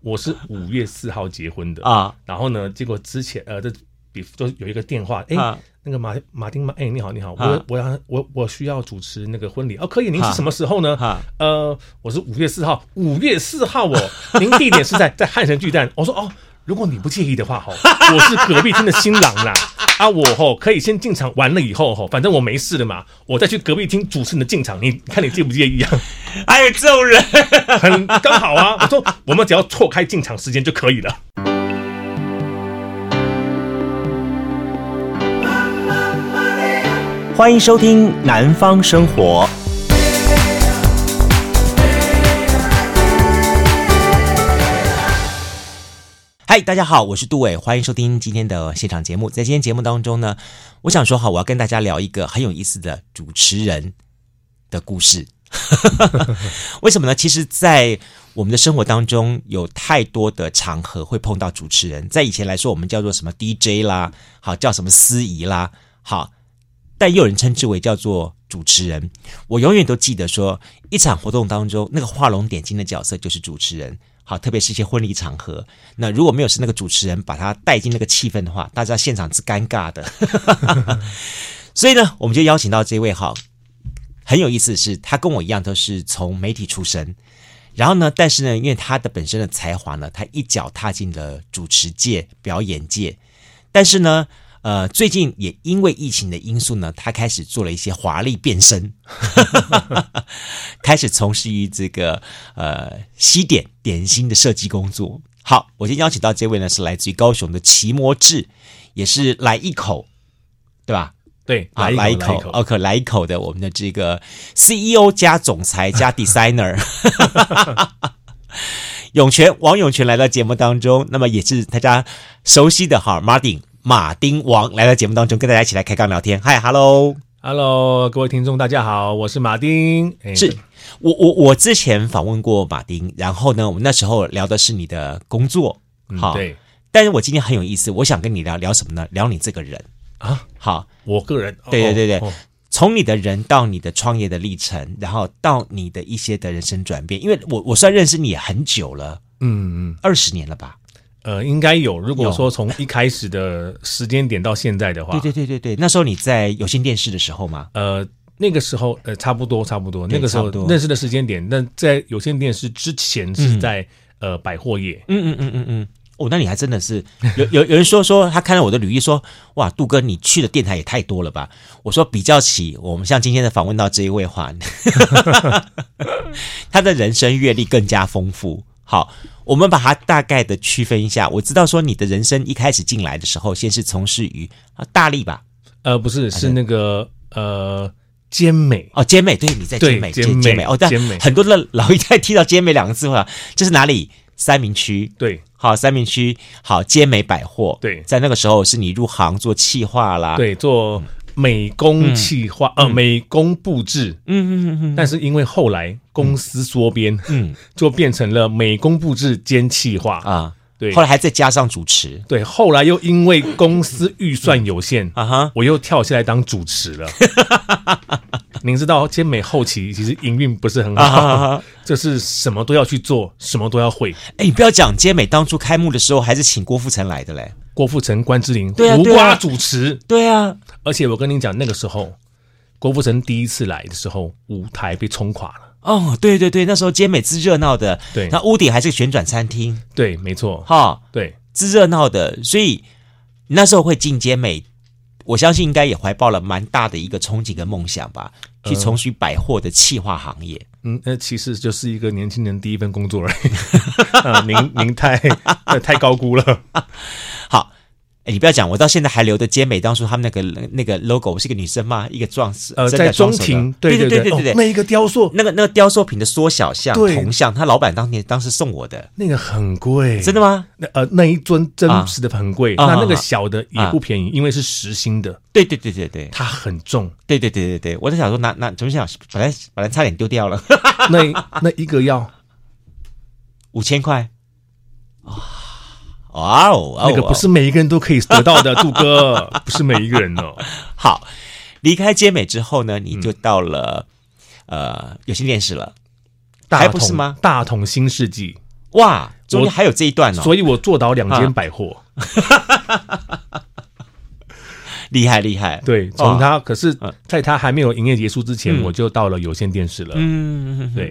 我是五月四号结婚的。啊，然后呢，结果之前呃，这比就有一个电话，哎、欸，那个马马丁马，哎、欸，你好，你好，我我要我我需要主持那个婚礼。哦，可以，您是什么时候呢？呃，我是五月四号，五月四号哦，您地点是在 在汉神巨蛋，我说哦。如果你不介意的话，吼，我是隔壁厅的新郎啦，啊，我吼可以先进场，完了以后吼，反正我没事了嘛，我再去隔壁厅主持你的进场，你看你介不介意啊？还有这种人，很刚好啊。我说我们只要错开进场时间就可以了。欢迎收听《南方生活》。嗨，大家好，我是杜伟，欢迎收听今天的现场节目。在今天节目当中呢，我想说哈，我要跟大家聊一个很有意思的主持人的故事。为什么呢？其实，在我们的生活当中，有太多的场合会碰到主持人。在以前来说，我们叫做什么 DJ 啦，好叫什么司仪啦，好，但也有人称之为叫做主持人。我永远都记得说，一场活动当中，那个画龙点睛的角色就是主持人。好，特别是一些婚礼场合，那如果没有是那个主持人把他带进那个气氛的话，大家现场是尴尬的。所以呢，我们就邀请到这位哈，很有意思的是，他跟我一样都是从媒体出身，然后呢，但是呢，因为他的本身的才华呢，他一脚踏进了主持界、表演界，但是呢。呃，最近也因为疫情的因素呢，他开始做了一些华丽变身，开始从事于这个呃西点点心的设计工作。好，我今天邀请到这位呢，是来自于高雄的奇摩智，也是来一口，对吧？对，啊，来一口，OK，来一口的我们的这个 CEO 加总裁加 designer，永泉王永泉来到节目当中，那么也是大家熟悉的哈，Martin。马丁王来到节目当中，跟大家一起来开杠聊天。嗨，Hello，Hello，各位听众，大家好，我是马丁。是我，我，我之前访问过马丁，然后呢，我们那时候聊的是你的工作，好，嗯、对。但是我今天很有意思，我想跟你聊聊什么呢？聊你这个人啊。好，我个人，对对对对，哦、从你的人到你的创业的历程，然后到你的一些的人生转变，因为我我算认识你很久了，嗯嗯，二十年了吧。呃，应该有。如果说从一开始的时间点到现在的话，对对对对对，那时候你在有线电视的时候吗？呃，那个时候呃，差不多差不多，那个时候认识的时间点。那在有线电视之前是在、嗯、呃百货业。嗯嗯嗯嗯嗯。哦，那你还真的是有有有人说说他看到我的履历说，哇，杜哥你去的电台也太多了吧？我说比较起我们像今天的访问到这一位话，他的人生阅历更加丰富。好，我们把它大概的区分一下。我知道说你的人生一开始进来的时候，先是从事于啊大力吧？呃，不是，是？那个呃兼美。哦，兼美，对，你在兼美，兼美，美。哦，但很多的老一代提到兼美两个字话，这是哪里？三明区，对，好，三明区，好，兼美百货，对，在那个时候是你入行做企划啦，对，做。美工企划，呃，美工布置，嗯嗯嗯嗯，但是因为后来公司缩编，嗯，就变成了美工布置兼企划。啊，对，后来还再加上主持，对，后来又因为公司预算有限，啊哈，我又跳下来当主持了。您知道，兼美后期其实营运不是很好，就是什么都要去做，什么都要会。哎，你不要讲兼美当初开幕的时候还是请郭富城来的嘞。郭富城、关之琳、胡瓜主持，对啊。而且我跟你讲，那个时候郭富城第一次来的时候，舞台被冲垮了。哦，对对对，那时候街美之热闹的，对，那屋顶还是个旋转餐厅，对，没错，哈，对，之热闹的，所以那时候会进街美，我相信应该也怀抱了蛮大的一个憧憬跟梦想吧，去从事百货的企划行业。嗯，那其实就是一个年轻人第一份工作而已。啊，您您太太高估了。你不要讲，我到现在还留着尖美当初他们那个那个 logo，是一个女生嘛，一个壮士，呃，在中庭，对对对对对对，那一个雕塑，那个那个雕塑品的缩小像铜像，他老板当年当时送我的，那个很贵，真的吗？那呃那一尊真实的很贵，那那个小的也不便宜，因为是实心的，对对对对对，它很重，对对对对对，我在想说，拿拿怎么想，本来本来差点丢掉了，那那一个要？五千块。啊。哇哦，那个不是每一个人都可以得到的，杜哥，不是每一个人哦。好，离开街美之后呢，你就到了、嗯、呃有线电视了，大还不是吗？大同新世纪。哇，中间还有这一段呢、哦，所以我做到两间百货。啊 厉害厉害，对，从他、哦、可是，在他还没有营业结束之前，嗯、我就到了有线电视了。嗯，对，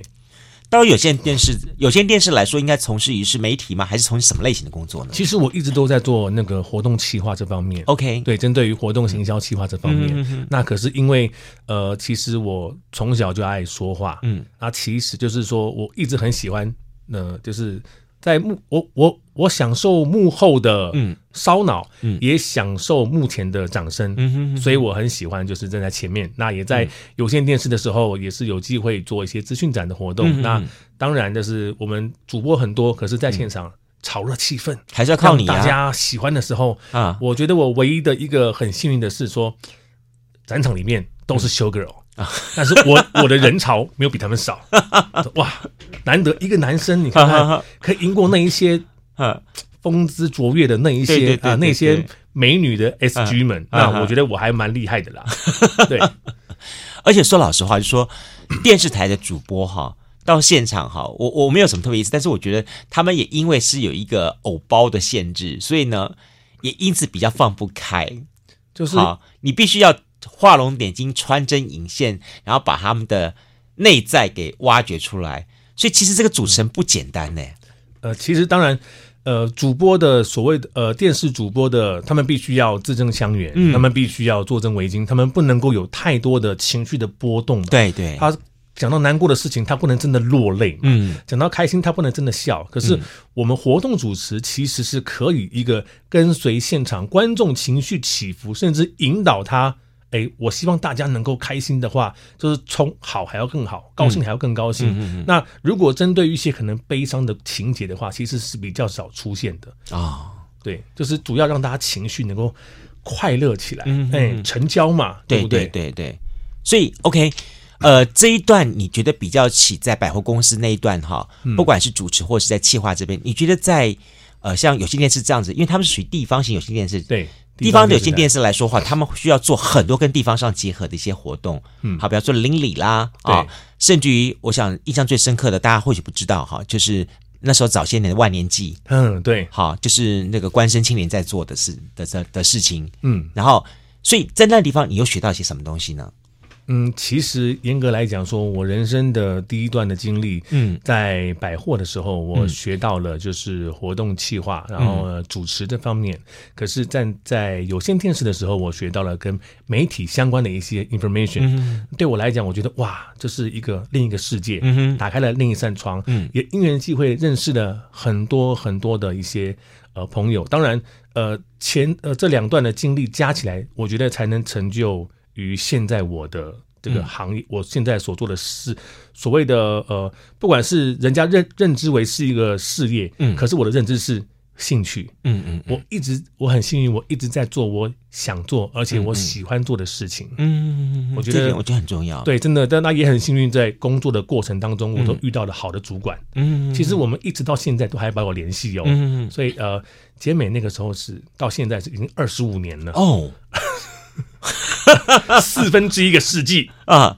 到有线电视，有线电视来说，应该从事于是媒体吗？还是从事什么类型的工作呢？其实我一直都在做那个活动企划这方面。OK，对，针对于活动行销企划这方面，嗯、那可是因为呃，其实我从小就爱说话，嗯，那其实就是说我一直很喜欢，呃，就是。在幕我我我享受幕后的嗯。烧脑，嗯，也享受幕前的掌声，嗯哼哼，所以我很喜欢就是站在前面。那也在有线电视的时候，也是有机会做一些资讯展的活动。嗯、哼哼，那当然就是我们主播很多，可是在现场炒热气氛，还是要靠你、啊、大家喜欢的时候啊。我觉得我唯一的一个很幸运的是说，展场里面都是 show girl。但是我 我的人潮没有比他们少，哇，难得一个男生，你看看可以赢过那一些风姿卓越的那一些啊那些美女的 SG 们，那我觉得我还蛮厉害的啦。对，而且说老实话，就说电视台的主播哈，到现场哈，我我没有什么特别意思，但是我觉得他们也因为是有一个偶包的限制，所以呢，也因此比较放不开，就是你必须要。画龙点睛、穿针引线，然后把他们的内在给挖掘出来。所以其实这个主持人不简单呢。呃，其实当然，呃，主播的所谓的呃电视主播的，他们必须要字正腔圆，嗯、他们必须要坐镇维京，他们不能够有太多的情绪的波动。对对，他讲到难过的事情，他不能真的落泪。嗯，讲到开心，他不能真的笑。可是我们活动主持其实是可以一个跟随现场观众情绪起伏，甚至引导他。哎，我希望大家能够开心的话，就是从好还要更好，高兴还要更高兴。那如果针对于一些可能悲伤的情节的话，其实是比较少出现的啊、哦。对，就是主要让大家情绪能够快乐起来。嗯，哎，成交嘛，对不对？对对对。所以，OK，呃，这一段你觉得比较起在百货公司那一段哈，不管是主持或是在企划这边，你觉得在呃像有线电视这样子，因为他们是属于地方型有线电视，对。地方的有线电视来说话，他们需要做很多跟地方上结合的一些活动，嗯，好，比方说邻里啦，啊，甚至于我想印象最深刻的，大家或许不知道哈，就是那时候早些年的万年祭，嗯，对，好，就是那个官绅青年在做的事的的的事情，嗯，然后，所以在那地方，你又学到一些什么东西呢？嗯，其实严格来讲，说我人生的第一段的经历，嗯，在百货的时候，我学到了就是活动企划，嗯、然后主持这方面。可是站在有线电视的时候，我学到了跟媒体相关的一些 information。嗯、对我来讲，我觉得哇，这是一个另一个世界，嗯，打开了另一扇窗，嗯，也因缘际会认识了很多很多的一些呃朋友。当然，呃，前呃这两段的经历加起来，我觉得才能成就。于现在我的这个行业，嗯、我现在所做的事，所谓的呃，不管是人家认认知为是一个事业，嗯，可是我的认知是兴趣，嗯嗯，我一直我很幸运，我一直在做我想做而且我喜欢做的事情，嗯，我觉得我觉得很重要，对，真的，但那也很幸运，在工作的过程当中，我都遇到了好的主管，嗯，其实我们一直到现在都还把我联系哦，嗯，所以呃，杰美那个时候是到现在是已经二十五年了哦。四分之一个世纪啊！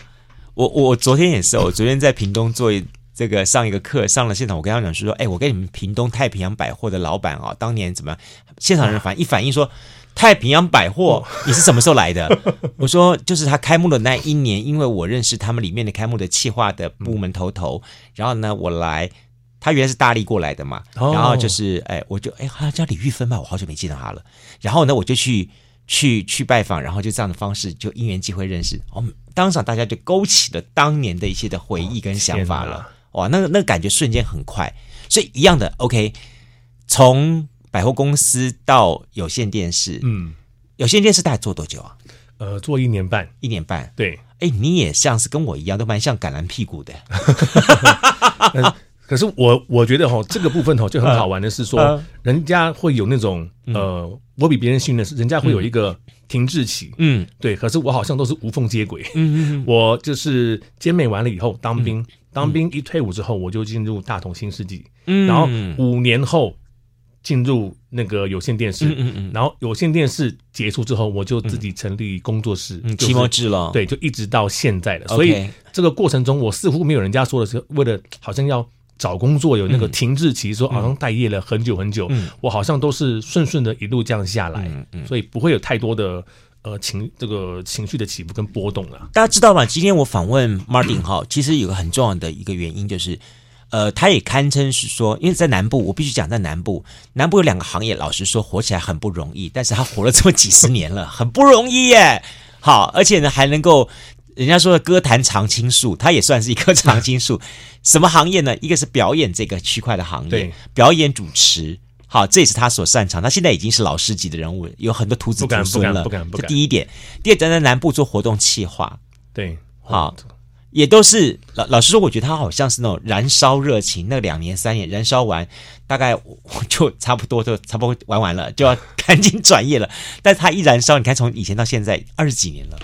我我昨天也是，我昨天在屏东做这个上一个课，上了现场，我跟他讲说，哎，我跟你们屏东太平洋百货的老板啊，当年怎么样？现场人反 一反应说，太平洋百货你是什么时候来的？我说就是他开幕的那一年，因为我认识他们里面的开幕的企划的部门头头，然后呢，我来，他原来是大力过来的嘛，然后就是哎，我就哎，好像叫李玉芬吧，我好久没见到他了，然后呢，我就去。去去拜访，然后就这样的方式，就因缘机会认识。我们当场大家就勾起了当年的一些的回忆跟想法了。哇，那个那个感觉瞬间很快。所以一样的，OK，从百货公司到有线电视，嗯，有线电视大概做多久啊？呃，做一年半，一年半。对，哎，你也像是跟我一样，都蛮像橄榄屁股的。可是我我觉得哈，这个部分哈就很好玩的是说，人家会有那种呃，我比别人幸运的是，人家会有一个停滞期，嗯，对。可是我好像都是无缝接轨，嗯嗯，我就是兼美完了以后当兵，当兵一退伍之后，我就进入大同新世纪，嗯，然后五年后进入那个有线电视，嗯嗯，然后有线电视结束之后，我就自己成立工作室，期末制了，对，就一直到现在了。所以这个过程中，我似乎没有人家说的是为了好像要。找工作有那个停滞期，说好像待业了很久很久，嗯，我好像都是顺顺的一路这样下来，所以不会有太多的呃情这个情绪的起伏跟波动啊。大家知道吗？今天我访问 Martin 哈，其实有个很重要的一个原因就是，呃，他也堪称是说，因为在南部，我必须讲在南部，南部有两个行业，老实说活起来很不容易，但是他活了这么几十年了，很不容易耶。好，而且呢还能够。人家说的歌坛常青树，它也算是一棵常青树。什么行业呢？一个是表演这个区块的行业，表演主持，好，这也是他所擅长。他现在已经是老师级的人物，有很多徒子徒孙了。不敢，不敢，不敢。这第一点，第二，点在南部做活动企划，对，好，也都是老老实说，我觉得他好像是那种燃烧热情，那两年三年燃烧完，大概就差不多就差不多玩完了，就要赶紧转业了。但是他一燃烧，你看从以前到现在二十几年了。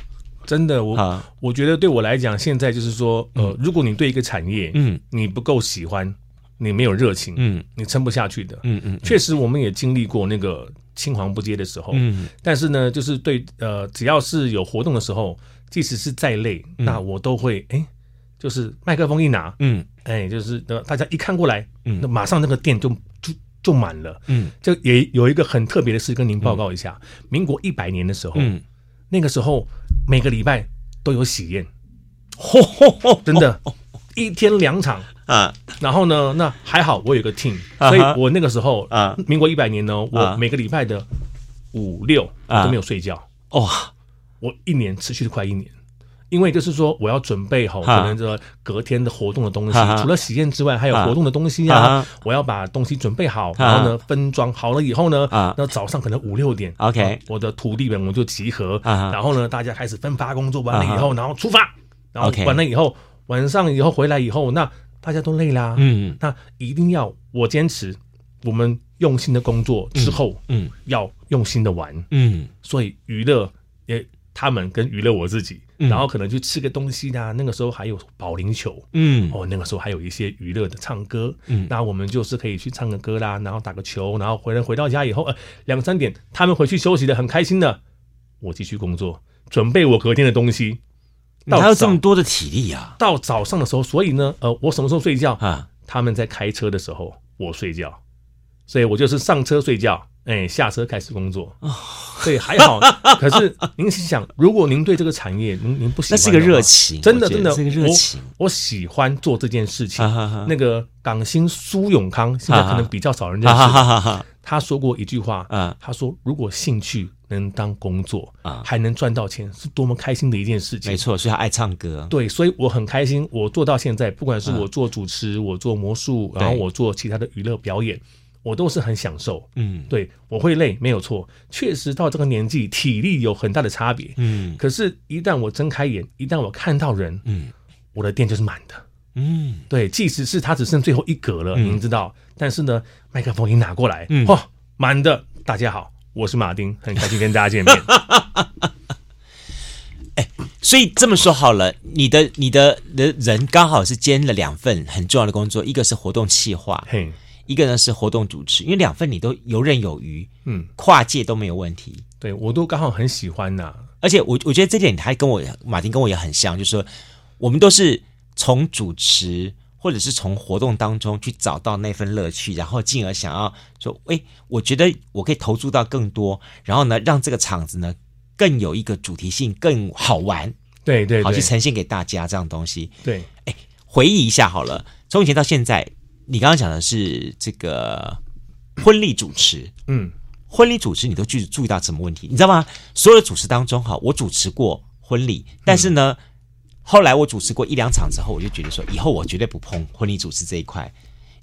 真的，我、啊、我觉得对我来讲，现在就是说，呃，嗯、如果你对一个产业，嗯，你不够喜欢，你没有热情，嗯，你撑不下去的，嗯嗯。确实，我们也经历过那个青黄不接的时候，嗯。但是呢，就是对，呃，只要是有活动的时候，即使是再累，嗯、那我都会，哎，就是麦克风一拿，嗯，哎，就是大家一看过来，嗯，那马上那个店就就就满了，嗯。就也有一个很特别的事跟您报告一下，嗯、民国一百年的时候，嗯。那个时候每个礼拜都有喜宴，真的，一天两场。啊。然后呢，那还好我有个 team，所以我那个时候啊，民国一百年呢，我每个礼拜的五六都没有睡觉。哇，我一年持续了快一年。因为就是说，我要准备好可能这隔天的活动的东西，除了喜宴之外，还有活动的东西啊。我要把东西准备好，然后呢分装好了以后呢，那早上可能五六点，OK，我的徒弟们我就集合，然后呢大家开始分发工作，完了以后，然后出发，然后完了以后晚上以后回来以后，那大家都累啦，嗯，那一定要我坚持，我们用心的工作之后，嗯，要用心的玩，嗯，所以娱乐也。他们跟娱乐我自己，然后可能去吃个东西啦。那个时候还有保龄球，嗯，哦，那个时候还有一些娱乐的唱歌，嗯，那我们就是可以去唱个歌啦，然后打个球，然后回来回到家以后，呃，两三点他们回去休息的很开心的，我继续工作，准备我隔天的东西。哪有这么多的体力呀？到早上的时候，所以呢，呃，我什么时候睡觉啊？他们在开车的时候，我睡觉，所以我就是上车睡觉。哎，下车开始工作，对，还好。可是您想，如果您对这个产业，您您不喜欢，那是个热情，真的真的，是个热情。我喜欢做这件事情。那个港星苏永康，现在可能比较少人认识。他说过一句话，他说：“如果兴趣能当工作啊，还能赚到钱，是多么开心的一件事情。”没错，所以他爱唱歌。对，所以我很开心。我做到现在，不管是我做主持，我做魔术，然后我做其他的娱乐表演。我都是很享受，嗯，对，我会累，没有错，确实到这个年纪，体力有很大的差别，嗯，可是，一旦我睁开眼，一旦我看到人，嗯，我的店就是满的，嗯，对，即使是他只剩最后一格了，您知道，但是呢，麦克风一拿过来，嗯，哇，满的，大家好，我是马丁，很开心跟大家见面。哎，所以这么说好了，你的你的的人刚好是兼了两份很重要的工作，一个是活动企划，嘿。一个呢是活动主持，因为两份你都游刃有余，嗯，跨界都没有问题。对，我都刚好很喜欢呐、啊，而且我我觉得这点还跟我马丁跟我也很像，就是说我们都是从主持或者是从活动当中去找到那份乐趣，然后进而想要说，哎，我觉得我可以投注到更多，然后呢让这个场子呢更有一个主题性，更好玩，对对，对，好去呈现给大家这样东西。对，哎，回忆一下好了，从以前到现在。你刚刚讲的是这个婚礼主持，嗯，婚礼主持你都注注意到什么问题？你知道吗？所有的主持当中，哈，我主持过婚礼，但是呢，嗯、后来我主持过一两场之后，我就觉得说，以后我绝对不碰婚礼主持这一块，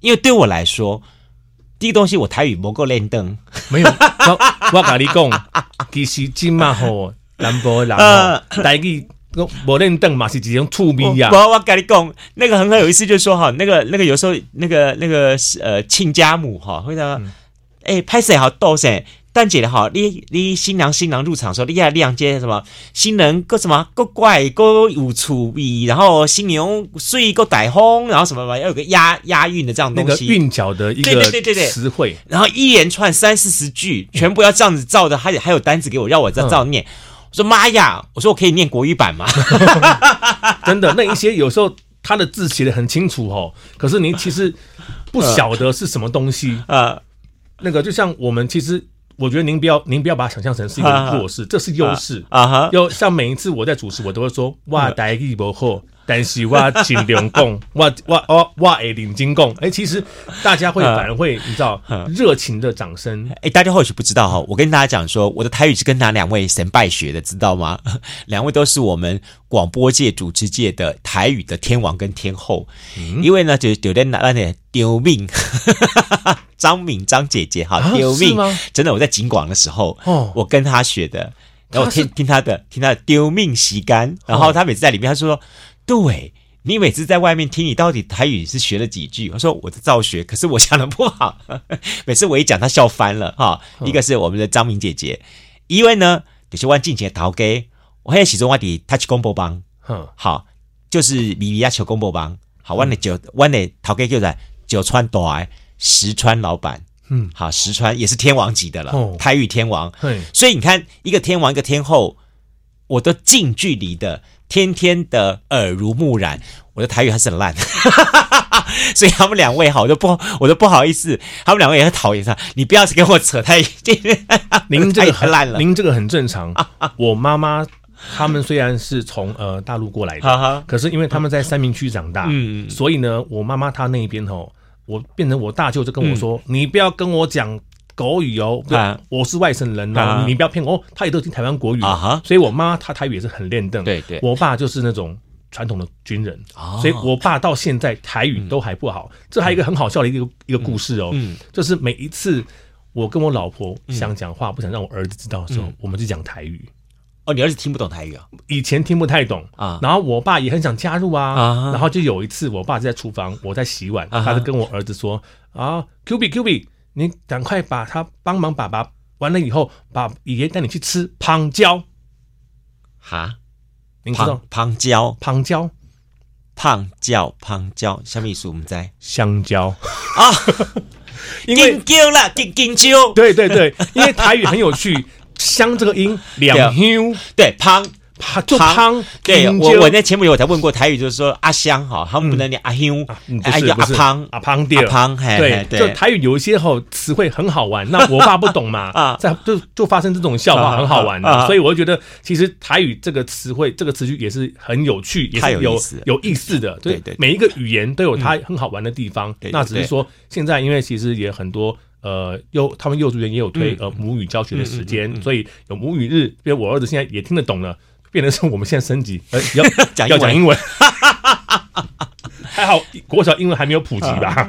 因为对我来说，第一个东西我台语不够练登，没有，我我跟你讲，其实今嘛吼，南部人 吼，台语。我认凳嘛是几种粗鄙呀！我我跟你讲，那个很好有意思，就是说哈，那个那个有时候那个那个呃亲家母哈会说，哎拍谁好逗谁，蛋姐的哈，你你新娘新郎入场的时候，你要亮接什么？新人够什么够怪够有粗鄙，然后新娘睡个带风，然后什么嘛要有个押押韵的这样东西，韵脚的一个对对对对。词汇，然后一连串三四十句，全部要这样子照着，还还有单子给我，让我这样照念。我说妈呀！我说我可以念国语版吗？真的，那一些有时候他的字写的很清楚哦，可是您其实不晓得是什么东西啊。那个就像我们其实，我觉得您不要您不要把它想象成是一个弱势，这是优势啊哈。要像每一次我在主持，我都会说哇，台语不好。但是我尽量讲，我我我我会认真讲。哎，其实大家会 反而会你知道热情的掌声。哎，大家或许不知道哈，我跟大家讲说，我的台语是跟哪两位神拜学的，知道吗？两位都是我们广播界、主持界的台语的天王跟天后。嗯、因为呢，就就在那那点丢命，张敏张姐姐哈丢命，啊、真的我在警广的时候，哦、我跟她学的，然后我听听她的，听她的丢命洗干，然后她每次在里面，她说。对，你每次在外面听，你到底台语是学了几句？我说我在照学，可是我讲的不好。每次我一讲，他笑翻了哈。一个是我们的张明姐姐，一位呢就是我进前陶给，我还有其中我的 touch 公播帮，好，就是米米亚球公播帮，好，我的九我的陶给就在九川大石川老板，嗯，好，石川也是天王级的了，台语天王，所以你看一个天王一个天后，我都近距离的。天天的耳濡目染，我的台语还是很烂，所以他们两位哈，我都不，我都不好意思，他们两位也很讨厌他。你不要跟我扯太近，您这个很烂了，您这个很正常。我妈妈他们虽然是从呃大陆过来的，可是因为他们在三明区长大，嗯，所以呢，我妈妈她那一边吼，我变成我大舅就跟我说，你不要跟我讲。国语哦，对，我是外省人哦，你不要骗我哦。他也都听台湾国语啊，所以我妈她台语也是很练邓。对对，我爸就是那种传统的军人，所以我爸到现在台语都还不好。这还有一个很好笑的一个一个故事哦，就是每一次我跟我老婆想讲话，不想让我儿子知道的时候，我们就讲台语。哦，你儿子听不懂台语啊？以前听不太懂啊，然后我爸也很想加入啊，然后就有一次我爸在厨房，我在洗碗，他就跟我儿子说啊，Q B Q B。你赶快把他帮忙爸爸完了以后，把爷爷带你去吃胖椒。哈，你知道胖椒？胖椒，胖椒，胖椒，什么意思？我们在香蕉啊，金蕉啦，金金蕉。对对对，因为台语很有趣，香这个音两香，对胖。就汤，对我我那前面有才问过台语，就是说阿香哈，他们不能念阿香，哎叫阿胖阿胖阿胖，对，就台语有一些吼词汇很好玩，那我爸不懂嘛，啊，在就就发生这种笑话很好玩的，所以我就觉得其实台语这个词汇这个词句也是很有趣，也是有有意思的，对对，每一个语言都有它很好玩的地方，那只是说现在因为其实也很多呃幼他们幼稚园也有推呃母语教学的时间，所以有母语日，因为我儿子现在也听得懂了。变成是我们现在升级，呃，要 讲要讲英文，还好国小英文还没有普及吧？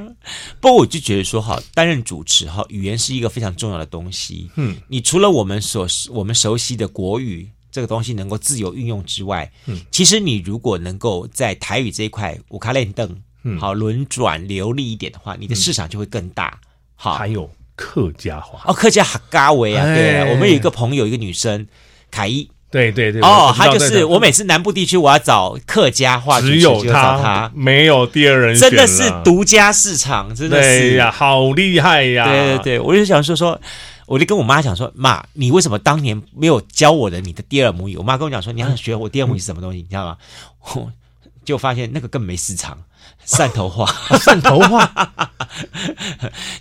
不过我就觉得说哈，担任主持哈，语言是一个非常重要的东西。嗯，你除了我们所我们熟悉的国语这个东西能够自由运用之外，嗯，其实你如果能够在台语这一块五卡练邓，嗯，好轮转流利一点的话，你的市场就会更大。好，还有客家话。哦，客家客家话啊，对，我们有一个朋友，一个女生凯伊。对对对，哦，他就是我每次南部地区我要找客家话，只有他，没有第二人，真的是独家市场，真的是呀，好厉害呀！对对对，我就想说说，我就跟我妈讲说，妈，你为什么当年没有教我的你的第二母语？我妈跟我讲说，你要学我第二母语是什么东西，你知道吗？我就发现那个根本没市场。汕头话，汕头话，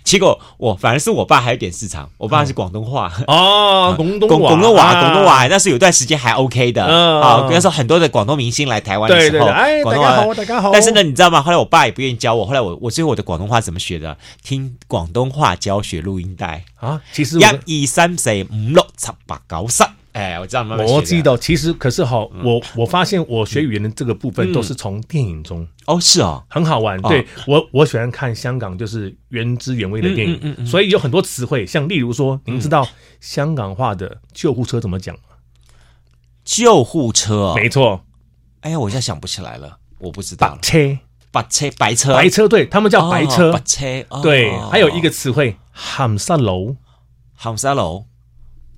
结果我反而是我爸还有点市场，我爸是广东话哦，广东广东话，广东话，但是有段时间还 OK 的，啊，比方说很多的广东明星来台湾的时候，哎，大家好，大家好。但是呢，你知道吗？后来我爸也不愿意教我，后来我我最后我的广东话怎么学的？听广东话教学录音带啊，其实一二三四五六七八九十。哎，我知道，我记得，其实可是哈，我我发现我学语言的这个部分都是从电影中哦，是啊，很好玩。对我我喜欢看香港就是原汁原味的电影，所以有很多词汇，像例如说，您知道香港话的救护车怎么讲吗？救护车，没错。哎呀，我现在想不起来了，我不知道。白车，白车，白车，白车，对他们叫白车，白车。对，还有一个词汇，喊沙楼，喊沙楼。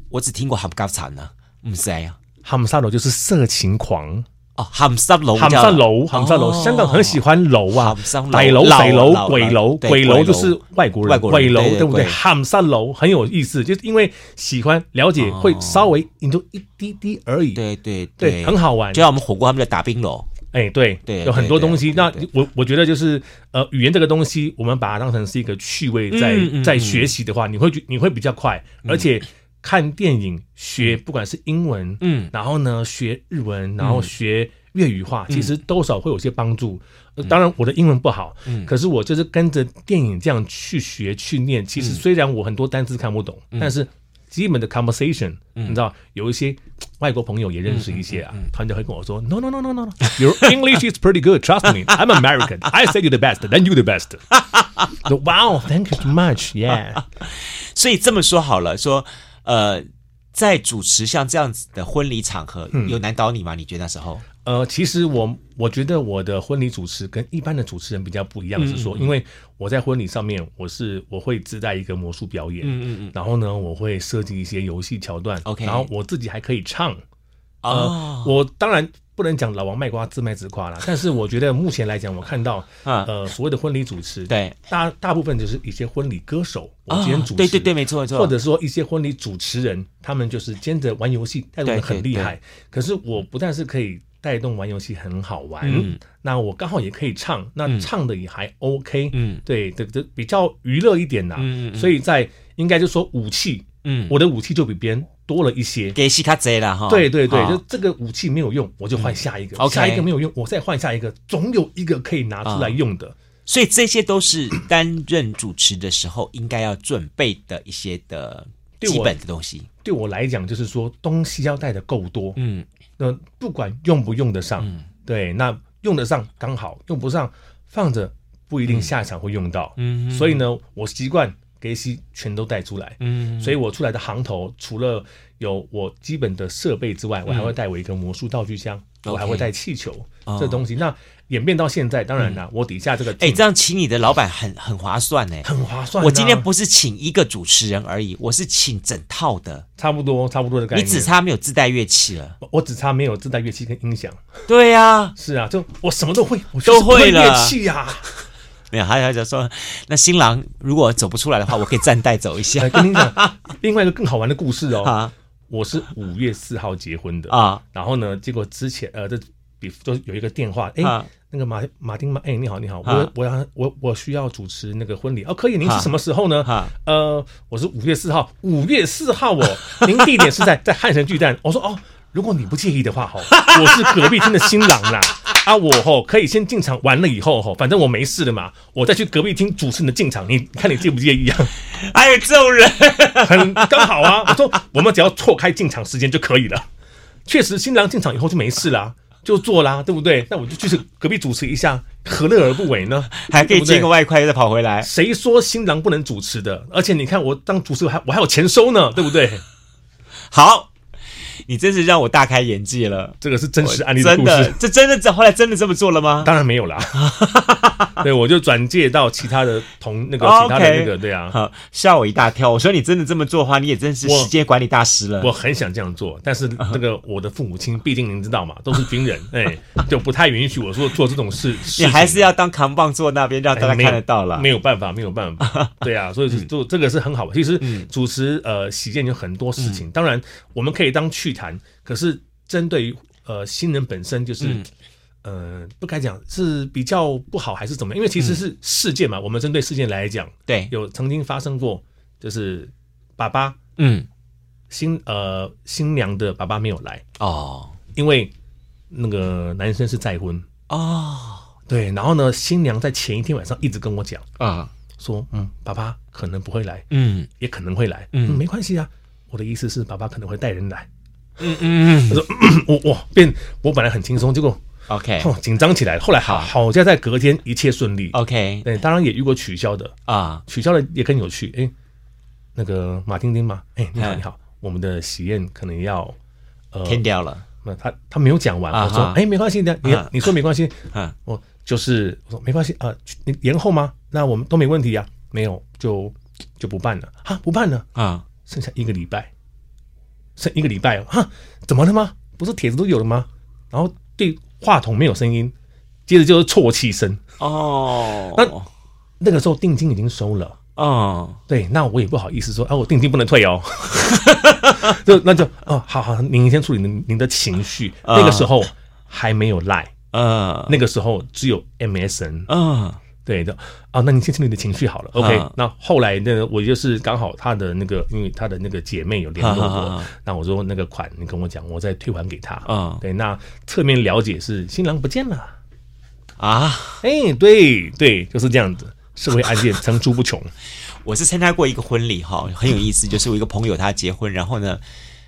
我只听过含家产呢，唔知啊。含沙楼就是色情狂哦，含沙楼，含沙楼，含沙楼。香港很喜欢楼啊，大楼、细楼、鬼楼、鬼楼就是外国人，鬼楼对不对？含沙楼很有意思，就是因为喜欢了解，会稍微引出一滴滴而已。对对对，很好玩。就像我们火锅，他们叫打冰楼。哎，对对，有很多东西。那我我觉得就是呃，语言这个东西，我们把它当成是一个趣味，在在学习的话，你会你会比较快，而且看电影学，不管是英文，嗯，然后呢学日文，然后学粤语话，其实多少会有些帮助。当然我的英文不好，嗯可是我就是跟着电影这样去学去念。其实虽然我很多单词看不懂，但是。基本的 conversation，你知道有一些外国朋友也认识一些啊，他们就会跟我说，no no no no no no，your English is pretty good，trust me，I'm American，I say you the best，then you the best。Wow，thank you too much，yeah。所以这么说好了，说呃，在主持像这样子的婚礼场合，有难倒你吗？你觉得那时候？呃，其实我我觉得我的婚礼主持跟一般的主持人比较不一样，是说，因为我在婚礼上面，我是我会自带一个魔术表演，嗯嗯嗯，然后呢，我会设计一些游戏桥段，OK，然后我自己还可以唱，呃，我当然不能讲老王卖瓜自卖自夸啦，但是我觉得目前来讲，我看到呃所谓的婚礼主持，对，大大部分就是一些婚礼歌手，我兼主持，对对对，没错没错，或者说一些婚礼主持人，他们就是兼着玩游戏，带动的很厉害，可是我不但是可以。带动玩游戏很好玩，嗯、那我刚好也可以唱，那唱的也还 OK，嗯，对，这这比较娱乐一点呐，嗯嗯，所以在应该就说武器，嗯，我的武器就比别人多了一些，给西卡贼了哈，对对对，就这个武器没有用，我就换下一个，好、下一个没有用，我再换下一个，总有一个可以拿出来用的，所以这些都是担任主持的时候应该要准备的一些的基本的东西，对我，对我来讲就是说东西要带的够多，嗯。那不管用不用得上，嗯、对，那用得上刚好，用不上放着不一定下场会用到。嗯，所以呢，我习惯给西全都带出来。嗯，所以我出来的行头除了有我基本的设备之外，嗯、我还会带我一个魔术道具箱，嗯、我还会带气球、okay. 这东西。那演变到现在，当然啦，我底下这个，哎，这样请你的老板很很划算呢，很划算。我今天不是请一个主持人而已，我是请整套的，差不多差不多的概念。你只差没有自带乐器了，我只差没有自带乐器跟音响。对呀，是啊，就我什么都会，我都会乐器呀。没有，还有就说，那新郎如果走不出来的话，我可以暂带走一下。跟你讲，另外一个更好玩的故事哦，我是五月四号结婚的啊，然后呢，结果之前呃这。就有一个电话，哎，那个马马丁马，哎，你好，你好，我我要我我需要主持那个婚礼哦，可以，您是什么时候呢？呃，我是五月四号，五月四号哦，您地点是在 在汉神巨蛋。我说哦，如果你不介意的话，哈，我是隔壁厅的新郎啦，啊，我吼可以先进场，完了以后吼，反正我没事的嘛，我再去隔壁厅主持你的进场，你看你介不介意啊？还有这种人，很刚好啊。我说我们只要错开进场时间就可以了。确实，新郎进场以后就没事啦。就做啦，对不对？那我就去隔壁主持一下，何乐而不为呢？还可以接个外快，再跑回来。谁说新郎不能主持的？而且你看，我当主持还我还有钱收呢，对不对？好。你真是让我大开眼界了，这个是真实案例的故事。真的，这真的这后来真的这么做了吗？当然没有啦。对，我就转介到其他的同那个其他的那个，对啊，好，吓我一大跳。我说你真的这么做的话，你也真是时间管理大师了。我很想这样做，但是那个我的父母亲，毕竟您知道嘛，都是军人，哎，就不太允许我说做这种事。你还是要当扛棒坐那边，让大家看得到了。没有办法，没有办法。对啊，所以就这个是很好。其实主持呃喜宴有很多事情，当然我们可以当趣谈。可是针对于呃新人本身，就是、嗯、呃不该讲是比较不好还是怎么样？因为其实是事件嘛，嗯、我们针对事件来讲，对，有曾经发生过，就是爸爸，嗯，新呃新娘的爸爸没有来哦，因为那个男生是再婚。哦，对，然后呢，新娘在前一天晚上一直跟我讲啊，说嗯，爸爸可能不会来，嗯，也可能会来，嗯，嗯，没关系啊，我的意思是爸爸可能会带人来。嗯嗯嗯，他说 我哇变，我本来很轻松，结果 OK 紧张起来了。后来好。好在在隔天一切顺利。OK，对，当然也遇过取消的。啊，取消的也更有趣。哎，那个马丁丁嘛，哎，你好你好，我们的喜宴可能要呃天掉了。那他他没有讲完，我说哎没关系的，你你说没关系，啊，我就是我说没关系啊，你延后吗？那我们都没问题呀，没有就就不办了。啊，不办了。啊，剩下一个礼拜。剩一个礼拜了，哈，怎么了吗？不是帖子都有了吗？然后对话筒没有声音，接着就是啜泣声哦。那那个时候定金已经收了哦，对，那我也不好意思说啊，我定金不能退哦。就那就哦，好好，您先处理您您的情绪。那个时候还没有赖嗯，那个时候只有 MSN，嗯。对的啊，那你先处理你的情绪好了，OK。那后来呢，我就是刚好他的那个，因为他的那个姐妹有联络我，那我说那个款你跟我讲，我再退还给他。嗯，对。那侧面了解是新郎不见了啊？哎，对对，就是这样子。社会案件层出不穷。我是参加过一个婚礼哈，很有意思，就是我一个朋友他结婚，然后呢，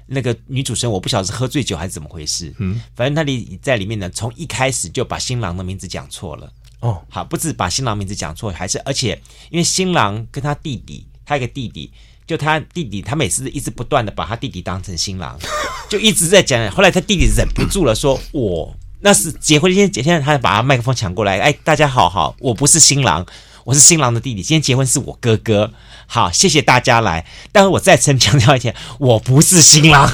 那个女主持人我不晓得是喝醉酒还是怎么回事，嗯，反正他里在里面呢，从一开始就把新郎的名字讲错了。哦，好，不止把新郎名字讲错，还是而且因为新郎跟他弟弟，他一个弟弟，就他弟弟，他每次一直不断的把他弟弟当成新郎，就一直在讲。后来他弟弟忍不住了，说：“我那是结婚今天，现在他把他麦克风抢过来，哎，大家好好，我不是新郎，我是新郎的弟弟，今天结婚是我哥哥。好，谢谢大家来，但是我再次强调一下，我不是新郎。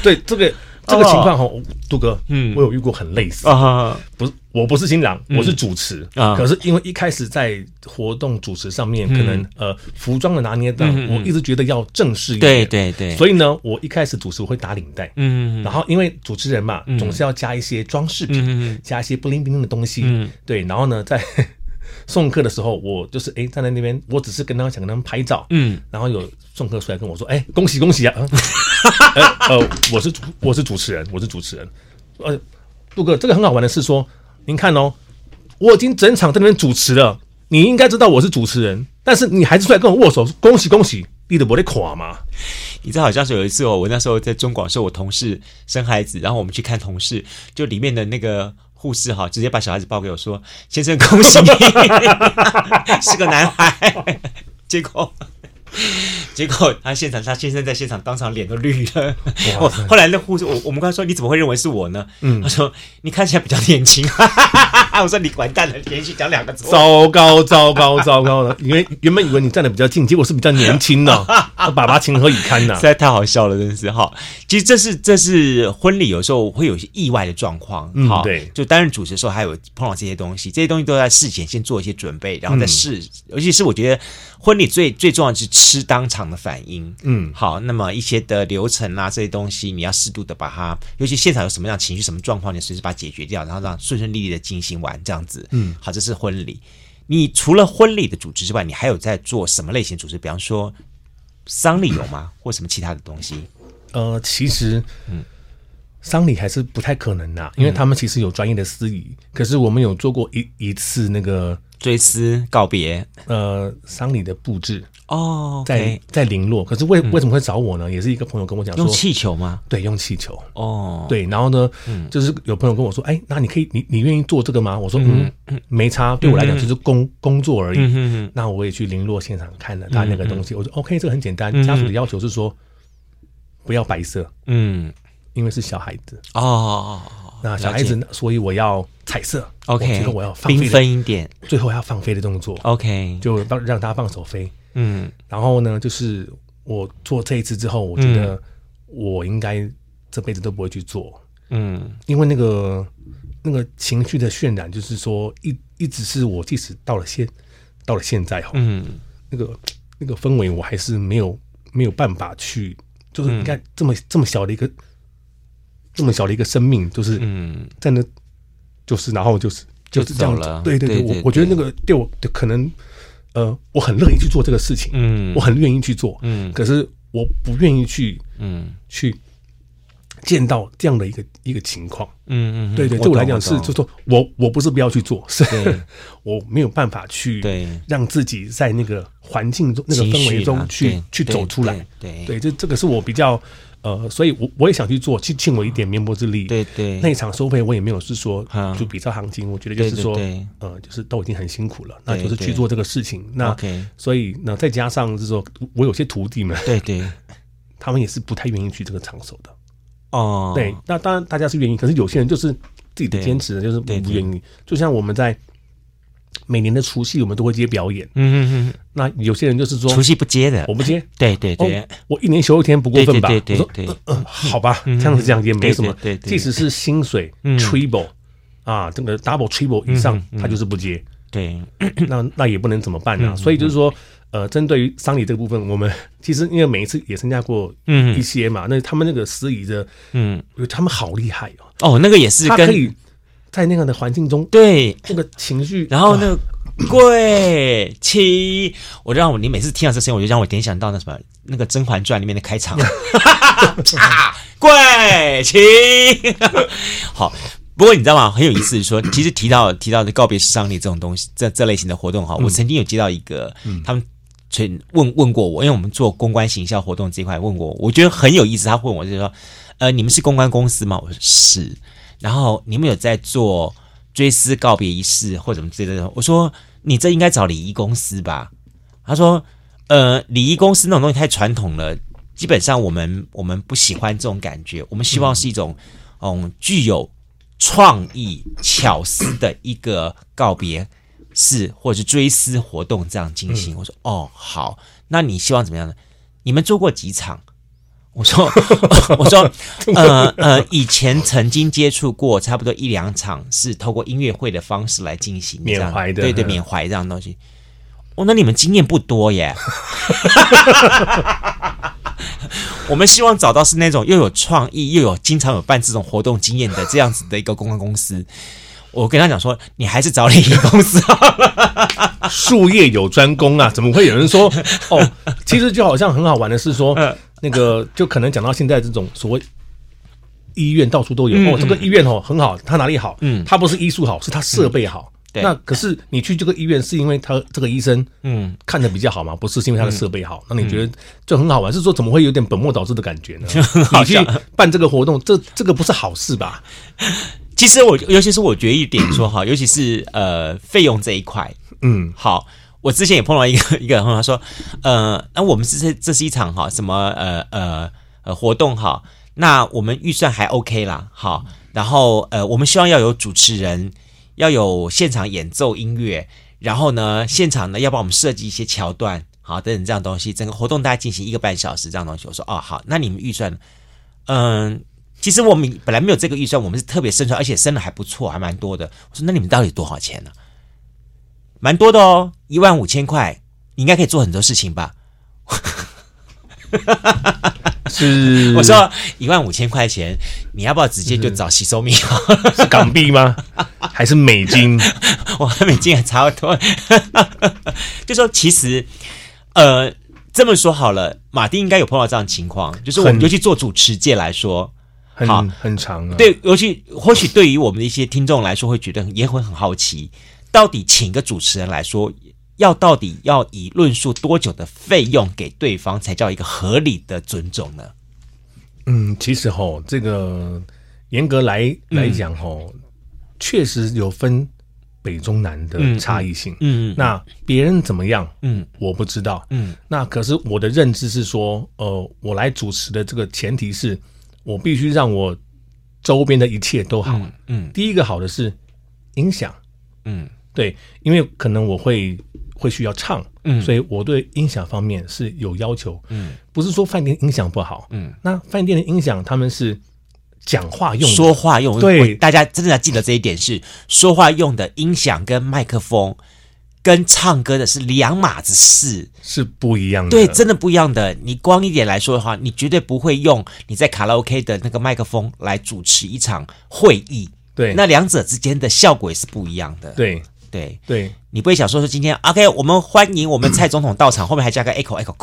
对这个。”这个情况哈，杜哥，嗯，我有遇过很类似啊，不是，我不是新郎，我是主持啊。可是因为一开始在活动主持上面，可能呃服装的拿捏的，我一直觉得要正式一点，对对对。所以呢，我一开始主持我会打领带，嗯，然后因为主持人嘛，总是要加一些装饰品，加一些 bling bling 的东西，对。然后呢，在 送客的时候，我就是哎站在那边，我只是跟他们想跟他们拍照，嗯，然后有送客出来跟我说，哎，恭喜恭喜啊！呃呃，我是主我是主持人，我是主持人。呃，杜哥，这个很好玩的是说，您看哦，我已经整场在那边主持了，你应该知道我是主持人，但是你还是出来跟我握手，恭喜恭喜，你的不得垮吗？你知道好像是有一次哦，我那时候在中广，是我同事生孩子，然后我们去看同事，就里面的那个护士哈，直接把小孩子抱给我说：“先生，恭喜你，是个男孩。”结果。结果他现场，他先生在现场当场脸都绿了。哇 后来那护士，我我们刚才说，你怎么会认为是我呢？嗯，他说你看起来比较年轻。我说你完蛋了，连续讲两个字。糟糕，糟糕，糟糕了！因为原本以为你站的比较近，结果是比较年轻的，爸爸情何以堪呐、啊？实在太好笑了，真是哈。其实这是这是婚礼，有时候会有一些意外的状况。嗯，对，就担任主持的时候，还有碰到这些东西，这些东西都在事前先做一些准备，然后再试。尤其是我觉得婚礼最最重要的是吃当场的反应。嗯，好，那么一些的流程啊，这些东西你要适度的把它，尤其现场有什么样情绪、什么状况，你随时把它解决掉，然后让顺顺利利的进行完这样子。嗯，好，这是婚礼。你除了婚礼的组织之外，你还有在做什么类型组织？比方说丧礼有吗？或什么其他的东西？呃，其实，嗯，丧礼还是不太可能的，因为他们其实有专业的司仪。可是我们有做过一一次那个追思告别，呃，丧礼的布置。哦，在在零落，可是为为什么会找我呢？也是一个朋友跟我讲说，用气球吗？对，用气球。哦，对，然后呢，就是有朋友跟我说，哎，那你可以，你你愿意做这个吗？我说，嗯，没差，对我来讲就是工工作而已。那我也去零落现场看了他那个东西，我说 OK，这个很简单。家属的要求是说，不要白色，嗯，因为是小孩子哦。那小孩子，所以我要彩色。OK，最后我要放缤纷一点，最后要放飞的动作。OK，就让让他放手飞。嗯，然后呢，就是我做这一次之后，我觉得我应该这辈子都不会去做，嗯，因为那个那个情绪的渲染，就是说一一直是我，即使到了现到了现在哈，嗯，那个那个氛围，我还是没有没有办法去，就是你看这么这么小的一个这么小的一个生命，就是嗯，在那就是然后就是就是这样子，对对对，我我觉得那个对我的可能。呃，我很乐意去做这个事情，嗯，我很愿意去做，嗯，可是我不愿意去，嗯，去见到这样的一个一个情况，嗯嗯，对对，对我来讲是，就是说我我不是不要去做，是 我没有办法去，对，让自己在那个环境中、那个氛围中去去走出来，对。对，这这个是我比较。呃，所以我，我我也想去做，去尽我一点绵薄之力。对对，那一场收费我也没有是说就比较行情，我觉得就是说，呃，就是都已经很辛苦了，那就是去做这个事情。那所以那再加上就是说我有些徒弟们，对对，他们也是不太愿意去这个场所的。哦，对，那当然大家是愿意，可是有些人就是自己的坚持，就是不愿意。就像我们在。每年的除夕我们都会接表演，嗯嗯嗯。那有些人就是说除夕不接的，我不接。对对对，我一年休一天不过分吧？对对对，嗯，好吧，这样子这样也没什么。对对，即使是薪水 triple 啊，这个 double triple 以上，他就是不接。对，那那也不能怎么办呢？所以就是说，呃，针对于丧礼这个部分，我们其实因为每一次也参加过嗯。一些嘛，嗯、那他们那个司仪的嗯，他们好厉害哦，哦，那个也是跟他可以在那样的环境中对这个情绪，然后那个。贵戚，我让我你每次听到这声音，我就让我联想到那什么那个《甄嬛传》里面的开场，贵戚。好，不过你知道吗？很有意思，说其实提到提到的告别式丧礼这种东西，这这类型的活动哈，我曾经有接到一个，嗯、他们问问过我，因为我们做公关行销活动这一块问过我，我觉得很有意思。他问我就是说，呃，你们是公关公司吗？我说是。然后你们有在做追思告别仪式或者什么之类的？我说。你这应该找礼仪公司吧？他说：“呃，礼仪公司那种东西太传统了，基本上我们我们不喜欢这种感觉。我们希望是一种嗯具有创意巧思的一个告别式或者是追思活动这样进行。”我说：“哦，好，那你希望怎么样呢？你们做过几场？”我说，我说，呃呃，以前曾经接触过差不多一两场，是透过音乐会的方式来进行缅怀的，对对，缅怀这样东西。哦，那你们经验不多耶。我们希望找到是那种又有创意又有经常有办这种活动经验的这样子的一个公关公司。我跟他讲说，你还是找礼仪公司好了。术业有专攻啊，怎么会有人说？哦，其实就好像很好玩的是说。那个就可能讲到现在这种所谓医院到处都有哦，这个医院哦很好，它哪里好？嗯，它不是医术好，是它设备好。对，那可是你去这个医院是因为他这个医生嗯看的比较好吗？不是，是因为他的设备好。那你觉得就很好玩？是说怎么会有点本末倒置的感觉呢？你去办这个活动，这这个不是好事吧？其实我尤其是我觉得一点说哈，尤其是呃费用这一块，嗯，好。我之前也碰到一个 一个人，他说：“呃，那我们这是这是一场哈什么呃呃呃活动哈，那我们预算还 OK 啦，好，然后呃我们希望要有主持人，要有现场演奏音乐，然后呢现场呢要帮我们设计一些桥段，好等等这样东西，整个活动大概进行一个半小时这样东西。我说哦好，那你们预算，嗯、其实我们本来没有这个预算，我们是特别生出来，而且生的还不错，还蛮多的。我说那你们到底多少钱呢？”蛮多的哦，一万五千块，你应该可以做很多事情吧？是，我说一万五千块钱，你要不要直接就找吸收米？是港币吗？还是美金？我美金也差不多。就说其实，呃，这么说好了，马丁应该有碰到这样的情况，就是我们尤其做主持界来说，很好很长啊。对，尤其或许对于我们的一些听众来说，会觉得也会很好奇。到底请个主持人来说，要到底要以论述多久的费用给对方，才叫一个合理的尊重呢？嗯，其实吼，这个严格来来讲吼，确、嗯、实有分北中南的差异性。嗯，嗯，那别人怎么样？嗯，我不知道。嗯，那可是我的认知是说，呃，我来主持的这个前提是我必须让我周边的一切都好。嗯，嗯，第一个好的是音响。嗯。对，因为可能我会会需要唱，嗯，所以我对音响方面是有要求，嗯，不是说饭店音响不好，嗯，那饭店的音响他们是讲话用的，说话用，对，大家真的要记得这一点是说话用的音响跟麦克风跟唱歌的是两码子事，是不一样的，对，真的不一样的。你光一点来说的话，你绝对不会用你在卡拉 OK 的那个麦克风来主持一场会议，对，那两者之间的效果也是不一样的，对。对。对，你不会想说说今天 OK，我们欢迎我们蔡总统到场，后面还加个 echo echo，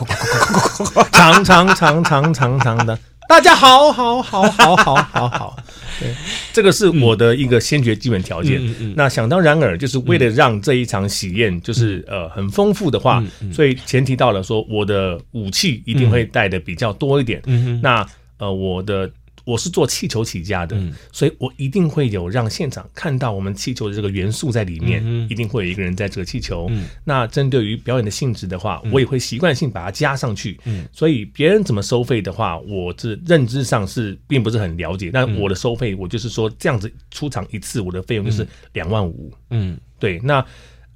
长长长长长长的，大家好好好好好好好，对，这个是我的一个先决基本条件。那想当然尔，就是为了让这一场喜宴就是呃很丰富的话，所以前提到了说我的武器一定会带的比较多一点。那呃我的。我是做气球起家的，嗯、所以我一定会有让现场看到我们气球的这个元素在里面，嗯、一定会有一个人在这个气球。嗯、那针对于表演的性质的话，嗯、我也会习惯性把它加上去。嗯、所以别人怎么收费的话，我这认知上是并不是很了解。但我的收费，我就是说这样子出场一次，我的费用就是两万五。嗯，对，那。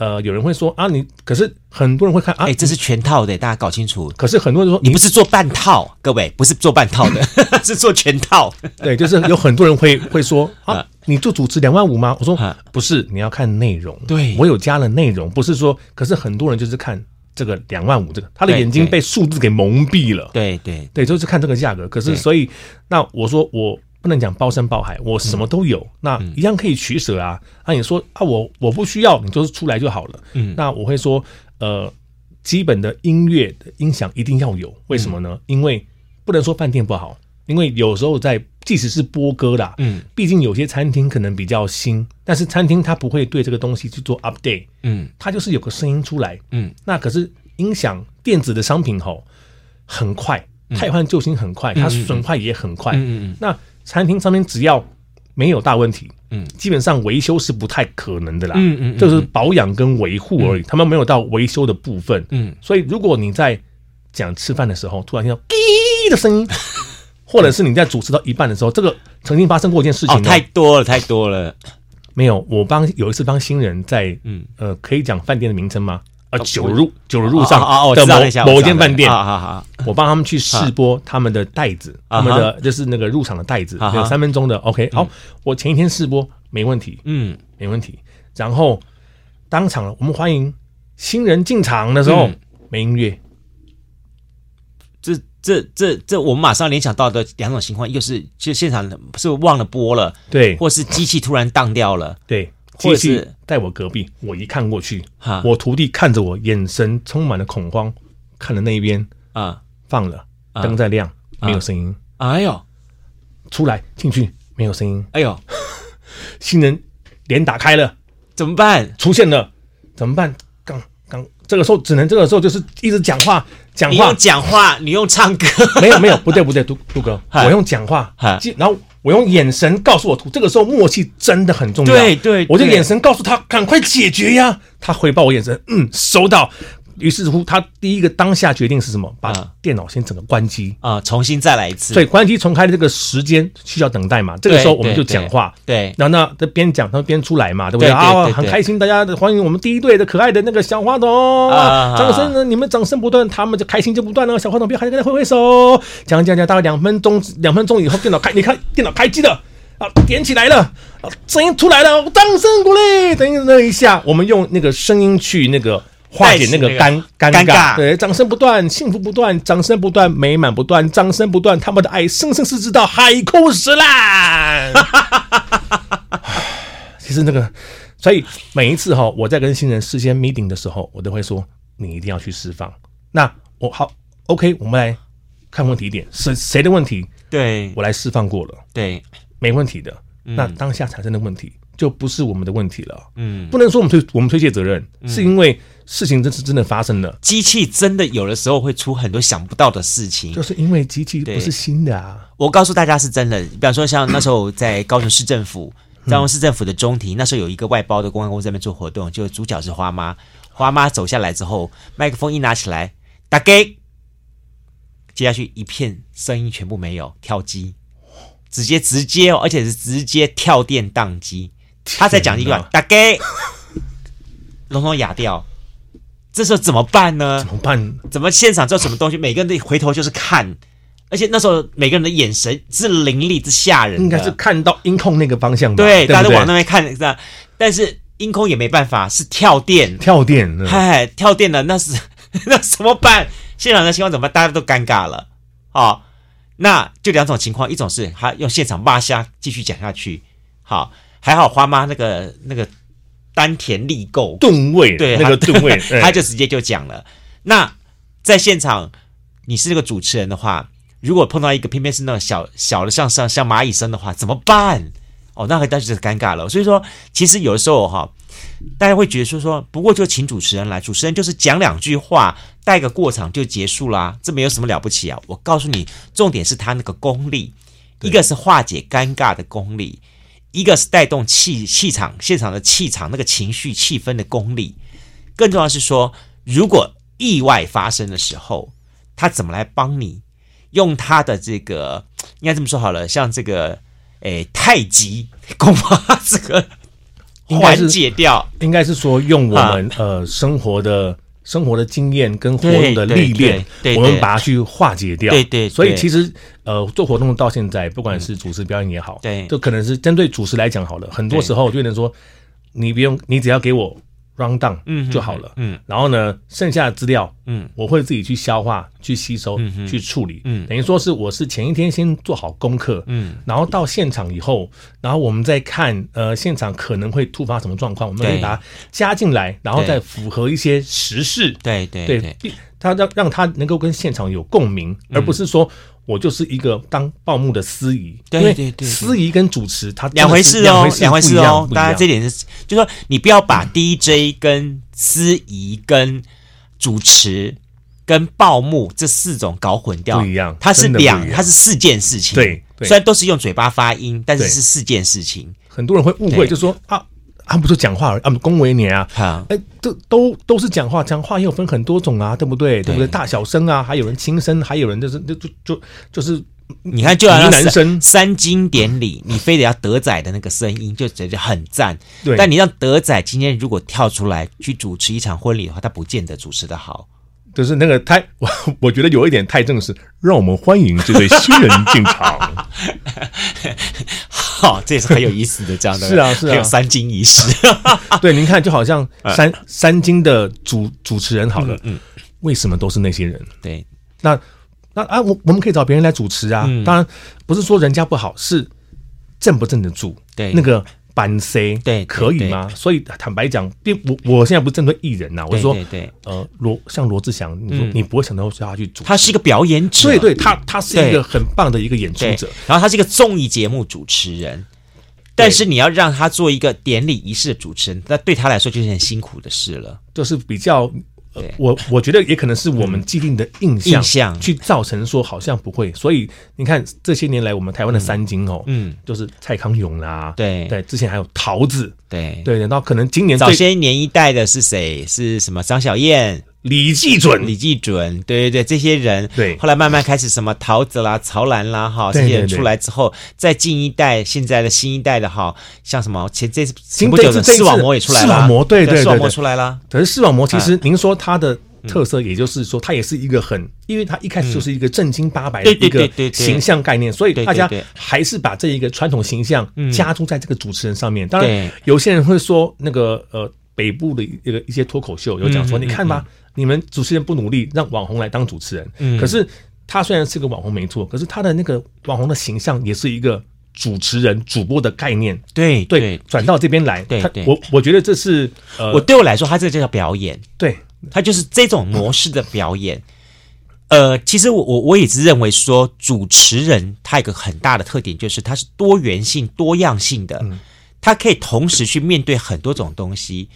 呃，有人会说啊，你可是很多人会看啊，哎，这是全套的，大家搞清楚。可是很多人说，你不是做半套，各位不是做半套的，是做全套。对，就是有很多人会 会说啊，你做主持两万五吗？我说不是，你要看内容。对，我有加了内容，不是说，可是很多人就是看这个两万五，这个他的眼睛被数字给蒙蔽了。对对对，就是看这个价格。可是所以，那我说我不能讲包山包海，我什么都有，那一样可以取舍啊。那你说啊，我我不需要，你就是出来就好了。嗯，那我会说，呃，基本的音乐的音响一定要有，为什么呢？因为不能说饭店不好。因为有时候在，即使是播歌啦，嗯，毕竟有些餐厅可能比较新，但是餐厅它不会对这个东西去做 update，嗯，它就是有个声音出来，嗯，那可是音响电子的商品吼很快，汰换旧新很快，它损坏也很快，嗯嗯，那餐厅上面只要没有大问题，嗯，基本上维修是不太可能的啦，嗯嗯，就是保养跟维护而已，他们没有到维修的部分，嗯，所以如果你在讲吃饭的时候突然听到滴的声音。或者是你在主持到一半的时候，这个曾经发生过一件事情。哦，太多了，太多了。没有，我帮有一次帮新人在，嗯呃，可以讲饭店的名称吗？呃，九如九如路上的某某一间饭店，我帮他们去试播他们的袋子，他们的就是那个入场的袋子，有三分钟的。OK，好，我前一天试播没问题，嗯，没问题。然后当场我们欢迎新人进场的时候，没音乐。这这这这，我们马上联想到的两种情况，一个是就现场是忘了播了，对，或是机器突然当掉了，对，机器在我隔壁，我一看过去，哈，我徒弟看着我，眼神充满了恐慌，看着那一边啊，放了灯在亮，没有声音，哎呦，出来进去没有声音，哎呦，新人脸打开了，怎么办？出现了，怎么办？刚刚这个时候只能这个时候就是一直讲话。讲话，你用讲话，你用唱歌，没有没有，不对不对，杜杜哥，我用讲话，然后我用眼神告诉我图，这个时候默契真的很重要，对对，我就眼神告诉他赶快解决呀，他回报我眼神，嗯，收到。于是乎，他第一个当下决定是什么？把电脑先整个关机啊，重新再来一次。所以关机重开的这个时间需要等待嘛？这个时候我们就讲话。对，然后那这边讲，他边出来嘛，对不对啊？很开心，大家欢迎我们第一队的可爱的那个小花童啊！掌声呢，你们掌声不断，他们就开心就不断了。小花童别还在跟他挥挥手，讲讲讲，大概两分钟，两分钟以后电脑开，你看电脑开机了啊，点起来了啊，声音出来了，掌声鼓励。等一等一下，我们用那个声音去那个。化解那个尴尴尬，对，掌声不断，幸福不断，掌声不断，美满不断，掌声不断，他们的爱生生世世到海枯石烂。其实那个，所以每一次哈，我在跟新人事先 meeting 的时候，我都会说，你一定要去释放。那我好，OK，我们来看问题点，是谁的问题？对，我来释放过了，对，没问题的。那当下产生的问题。就不是我们的问题了，嗯，不能说我们推我们推卸责任，是因为事情真是真的发生了，机器真的有的时候会出很多想不到的事情，就是因为机器不是新的啊。我告诉大家是真的，比方说像那时候在高雄市政府，高雄市政府的中庭，那时候有一个外包的公关公司在那边做活动，就主角是花妈，花妈走下来之后，麦克风一拿起来，打给，接下去一片声音全部没有，跳机，直接直接哦，而且是直接跳电宕机。他在讲一段，打给隆隆哑掉，这时候怎么办呢？怎么办？怎么现场知道什么东西？每个人都回头就是看，而且那时候每个人的眼神是凌厉、之吓人，应该是看到音控那个方向吧？对，大家都往那边看，是吧？但是音控也没办法，是跳电，跳电，嗨，跳电了，那是 那怎么办？现场的情况怎么办？大家都尴尬了。好，那就两种情况，一种是他用现场骂瞎继续讲下去，好。还好花妈那个那个丹田力够吨位，对那个吨位，他就直接就讲了。那在现场，你是那个主持人的话，如果碰到一个偏偏是那种小小的像像像蚂蚁声的话，怎么办？哦，那个当时就是尴尬了。所以说，其实有的时候哈，大家会觉得说说，不过就请主持人来，主持人就是讲两句话，带个过场就结束啦，这没有什么了不起啊。我告诉你，重点是他那个功力，一个是化解尴尬的功力。一个是带动气气场，现场的气场，那个情绪气氛的功力，更重要的是说，如果意外发生的时候，他怎么来帮你？用他的这个，应该这么说好了，像这个，诶，太极功法，这个缓解掉，应该是说用我们、啊、呃生活的。生活的经验跟活动的历练，我们把它去化解掉。对对，所以其实呃，做活动到现在，不管是主持表演也好，对，就可能是针对主持来讲好了。很多时候就能说，你不用，你只要给我 run down 就好了。嗯，然后呢，剩下的资料，嗯，我会自己去消化、去吸收、去处理。嗯，等于说是我是前一天先做好功课，嗯，然后到现场以后，然后我们再看，呃，现场可能会突发什么状况，我们可以把它加进来，然后再符合一些时事。对对对，他让让他能够跟现场有共鸣，而不是说。我就是一个当报幕的司仪，对对对，司仪跟主持他两回事哦，两回事哦。大家这点是，就说你不要把 DJ 跟司仪跟主持跟报幕这四种搞混掉，不一样。它是两，它是四件事情。对，虽然都是用嘴巴发音，但是是四件事情。很多人会误会，就说啊。他们不是讲话而已，他们恭维你啊！哈，哎，这都都是讲话，讲话也有分很多种啊，对不对？对不对？大小声啊，还有人轻声，还有人就是就就就就是，你看，就好像男生三金典礼，你非得要德仔的那个声音，就觉得很赞。对，但你让德仔今天如果跳出来去主持一场婚礼的话，他不见得主持的好。就是那个太，我 我觉得有一点太正式，让我们欢迎这对新人进场。好，这也是很有意思的，这样的是啊是啊，还有三金仪式。对，您看，就好像 三三金的主主持人，好了，嗯，为什么都是那些人？对，那那啊，我我们可以找别人来主持啊。当然不是说人家不好，是镇不镇得住。对，那个。班 C 对可以吗？所以坦白讲，并我我现在不是针对艺人呐，我说对呃罗像罗志祥，你说你不会想到叫他去主持，他是一个表演者，对对，他他是一个很棒的一个演出者，然后他是一个综艺节目主持人，但是你要让他做一个典礼仪式的主持人，那对他来说就是很辛苦的事了，就是比较。我我觉得也可能是我们既定的印象，去造成说好像不会，所以你看这些年来我们台湾的三金哦，嗯，就是蔡康永啦，对。对，之前还有桃子，对。对，然后可能今年早些年一代的是谁？是什么？张小燕。李季准，李季准，对对对，这些人，对，后来慢慢开始什么桃子啦、曹兰啦，哈，这些人出来之后，再近一代，现在的新一代的哈，像什么前这次前不久的视网膜也出来了，视网膜，对对对，视网膜出来了。可是视网膜其实，您说它的特色，也就是说，它也是一个很，因为它一开始就是一个正经八百的一个形象概念，所以大家还是把这一个传统形象加注在这个主持人上面。当然，有些人会说，那个呃，北部的一个一些脱口秀有讲说，你看吧。你们主持人不努力，让网红来当主持人。嗯，可是他虽然是个网红没错，可是他的那个网红的形象也是一个主持人、主播的概念。对对，转到这边来，对对，我我觉得这是呃，我对我来说，他这个就叫表演。对，他就是这种模式的表演。呃，其实我我我也是认为说，主持人他有一个很大的特点，就是他是多元性、多样性的，他可以同时去面对很多种东西。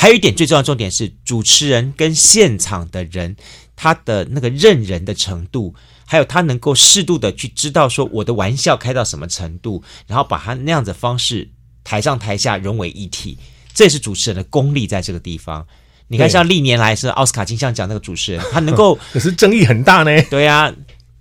还有一点最重要的重点是，主持人跟现场的人，他的那个认人的程度，还有他能够适度的去知道说我的玩笑开到什么程度，然后把他那样子的方式台上台下融为一体，这也是主持人的功力在这个地方。你看，像历年来是奥斯卡金像奖那个主持人，他能够可 是争议很大呢。对呀。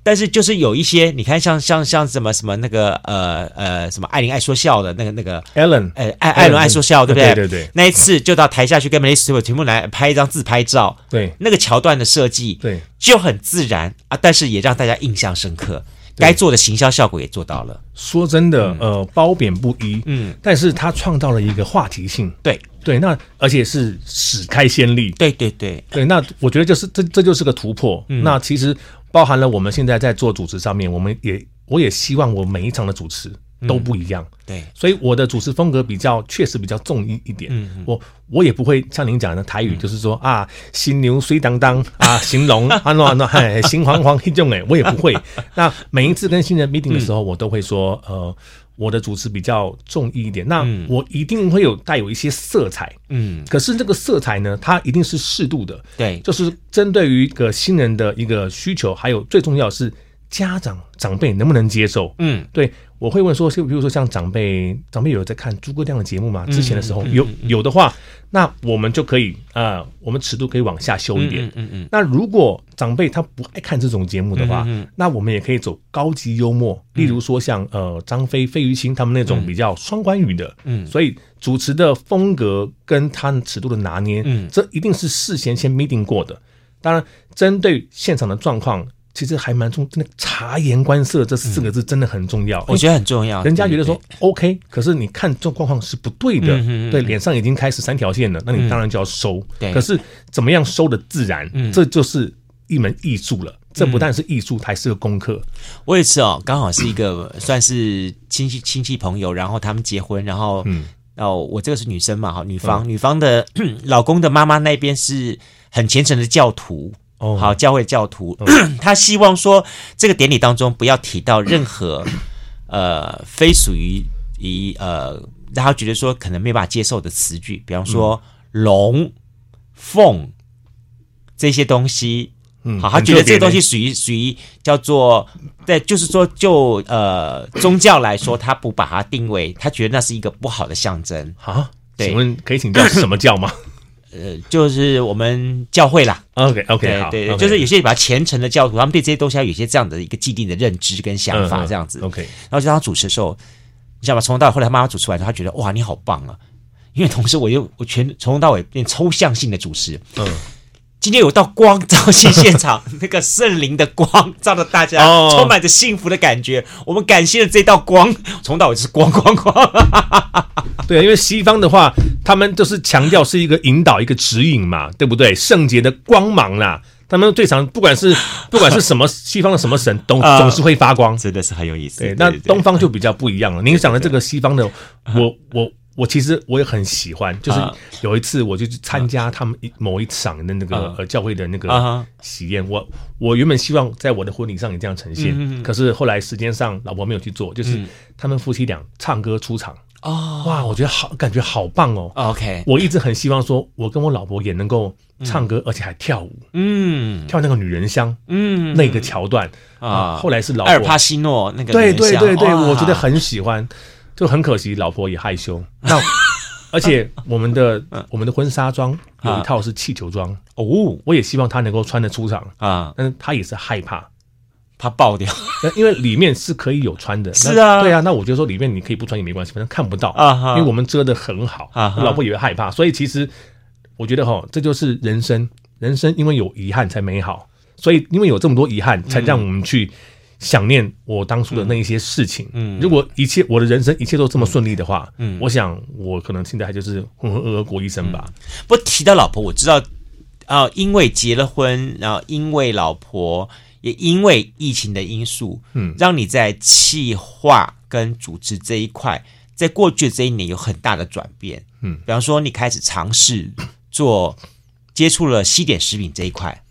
但是就是有一些，你看像像像什么什么那个呃呃什么艾琳爱说笑的那个那个 Ellen，呃艾艾伦爱说笑，对不对？对对对。那一次就到台下去跟梅丽史翠普全部来拍一张自拍照，对，那个桥段的设计，对，就很自然啊，但是也让大家印象深刻。该做的行销效果也做到了。说真的，呃，褒贬不一，嗯，但是他创造了一个话题性，对对，那而且是史开先例，对对对对，那我觉得就是这这就是个突破。那其实。包含了我们现在在做主持上面，我们也我也希望我每一场的主持都不一样。嗯、对，所以我的主持风格比较确实比较重一一点。嗯嗯，我我也不会像您讲的台语，就是说、嗯、啊，新牛水当当啊，形容啊那那嘿，心慌慌一种哎，我也不会。那每一次跟新人 meeting 的时候，我都会说呃。我的主持比较重一点，那我一定会有带有一些色彩，嗯，可是这个色彩呢，它一定是适度的，对，就是针对于一个新人的一个需求，还有最重要是家长长辈能不能接受，嗯，对。我会问说，就比如说像长辈，长辈有在看诸葛亮的节目吗？之前的时候有有的话，那我们就可以啊、呃，我们尺度可以往下修一点。嗯嗯，嗯。那如果长辈他不爱看这种节目的话，那我们也可以走高级幽默，例如说像呃张飞、费玉清他们那种比较双关语的。嗯。所以主持的风格跟他的尺度的拿捏，嗯，这一定是事先先 meeting 过的。当然，针对现场的状况。其实还蛮重，真的察言观色这四个字真的很重要，我觉得很重要。人家觉得说 OK，可是你看这状况是不对的，对，脸上已经开始三条线了，那你当然就要收。可是怎么样收的自然，这就是一门艺术了。这不但是艺术，还是个功课。我也是哦，刚好是一个算是亲戚亲戚朋友，然后他们结婚，然后嗯。哦，我这个是女生嘛，哈，女方，嗯、女方的 老公的妈妈那边是很虔诚的教徒，哦，好，教会教徒，嗯、他希望说这个典礼当中不要提到任何呃非属于一呃让他觉得说可能没办法接受的词句，比方说龙、凤这些东西。嗯，好，他觉得这个东西属于属于叫做，对，就是说就呃宗教来说，他不把它定位，他觉得那是一个不好的象征。好，对，请问可以请教是什么教吗？呃，就是我们教会啦。OK OK，对对对，就是有些比较虔诚的教徒，他们对这些东西要有些这样的一个既定的认知跟想法，这样子。OK，然后就当他主持的时候，你知道吗？从头到尾，后来他妈妈主持完之后，他觉得哇，你好棒啊！因为同时我又我全从头到尾变抽象性的主持。嗯。今天有道光照进现场，那个圣灵的光照着大家，充满着幸福的感觉。我们感谢了这道光，从到尾就是光光光。对啊，因为西方的话，他们就是强调是一个引导、一个指引嘛，对不对？圣洁的光芒啦，他们最常不管是 不管是什么西方的什么神，都总是会发光，真的是很有意思。对，那东方就比较不一样了。您讲的这个西方的，我我。我其实我也很喜欢，就是有一次我就去参加他们一某一场的那个呃教会的那个喜宴，我我原本希望在我的婚礼上也这样呈现，可是后来时间上老婆没有去做，就是他们夫妻俩唱歌出场。哦，哇，我觉得好感觉好棒哦。OK，我一直很希望说，我跟我老婆也能够唱歌，而且还跳舞，嗯，跳那个女人香，嗯，那个桥段啊。后来是老婆阿尔帕西诺那个，对对对对，我觉得很喜欢。就很可惜，老婆也害羞。那而且 我们的我们的婚纱装有一套是气球装哦，我也希望她能够穿得出场啊，但是她也是害怕，怕爆掉。因为里面是可以有穿的，是啊，对啊。那我就说里面你可以不穿也没关系，反正看不到啊，因为我们遮的很好啊。老婆也会害怕，所以其实我觉得哈，这就是人生，人生因为有遗憾才美好，所以因为有这么多遗憾，才让我们去。想念我当初的那一些事情。嗯，如果一切我的人生一切都这么顺利的话，嗯，我想我可能现在还就是浑浑噩噩过一生吧。不过提到老婆，我知道啊，因为结了婚，然后因为老婆，也因为疫情的因素，嗯，让你在企划跟组织这一块，在过去这一年有很大的转变。嗯，比方说你开始尝试做接触了西点食品这一块。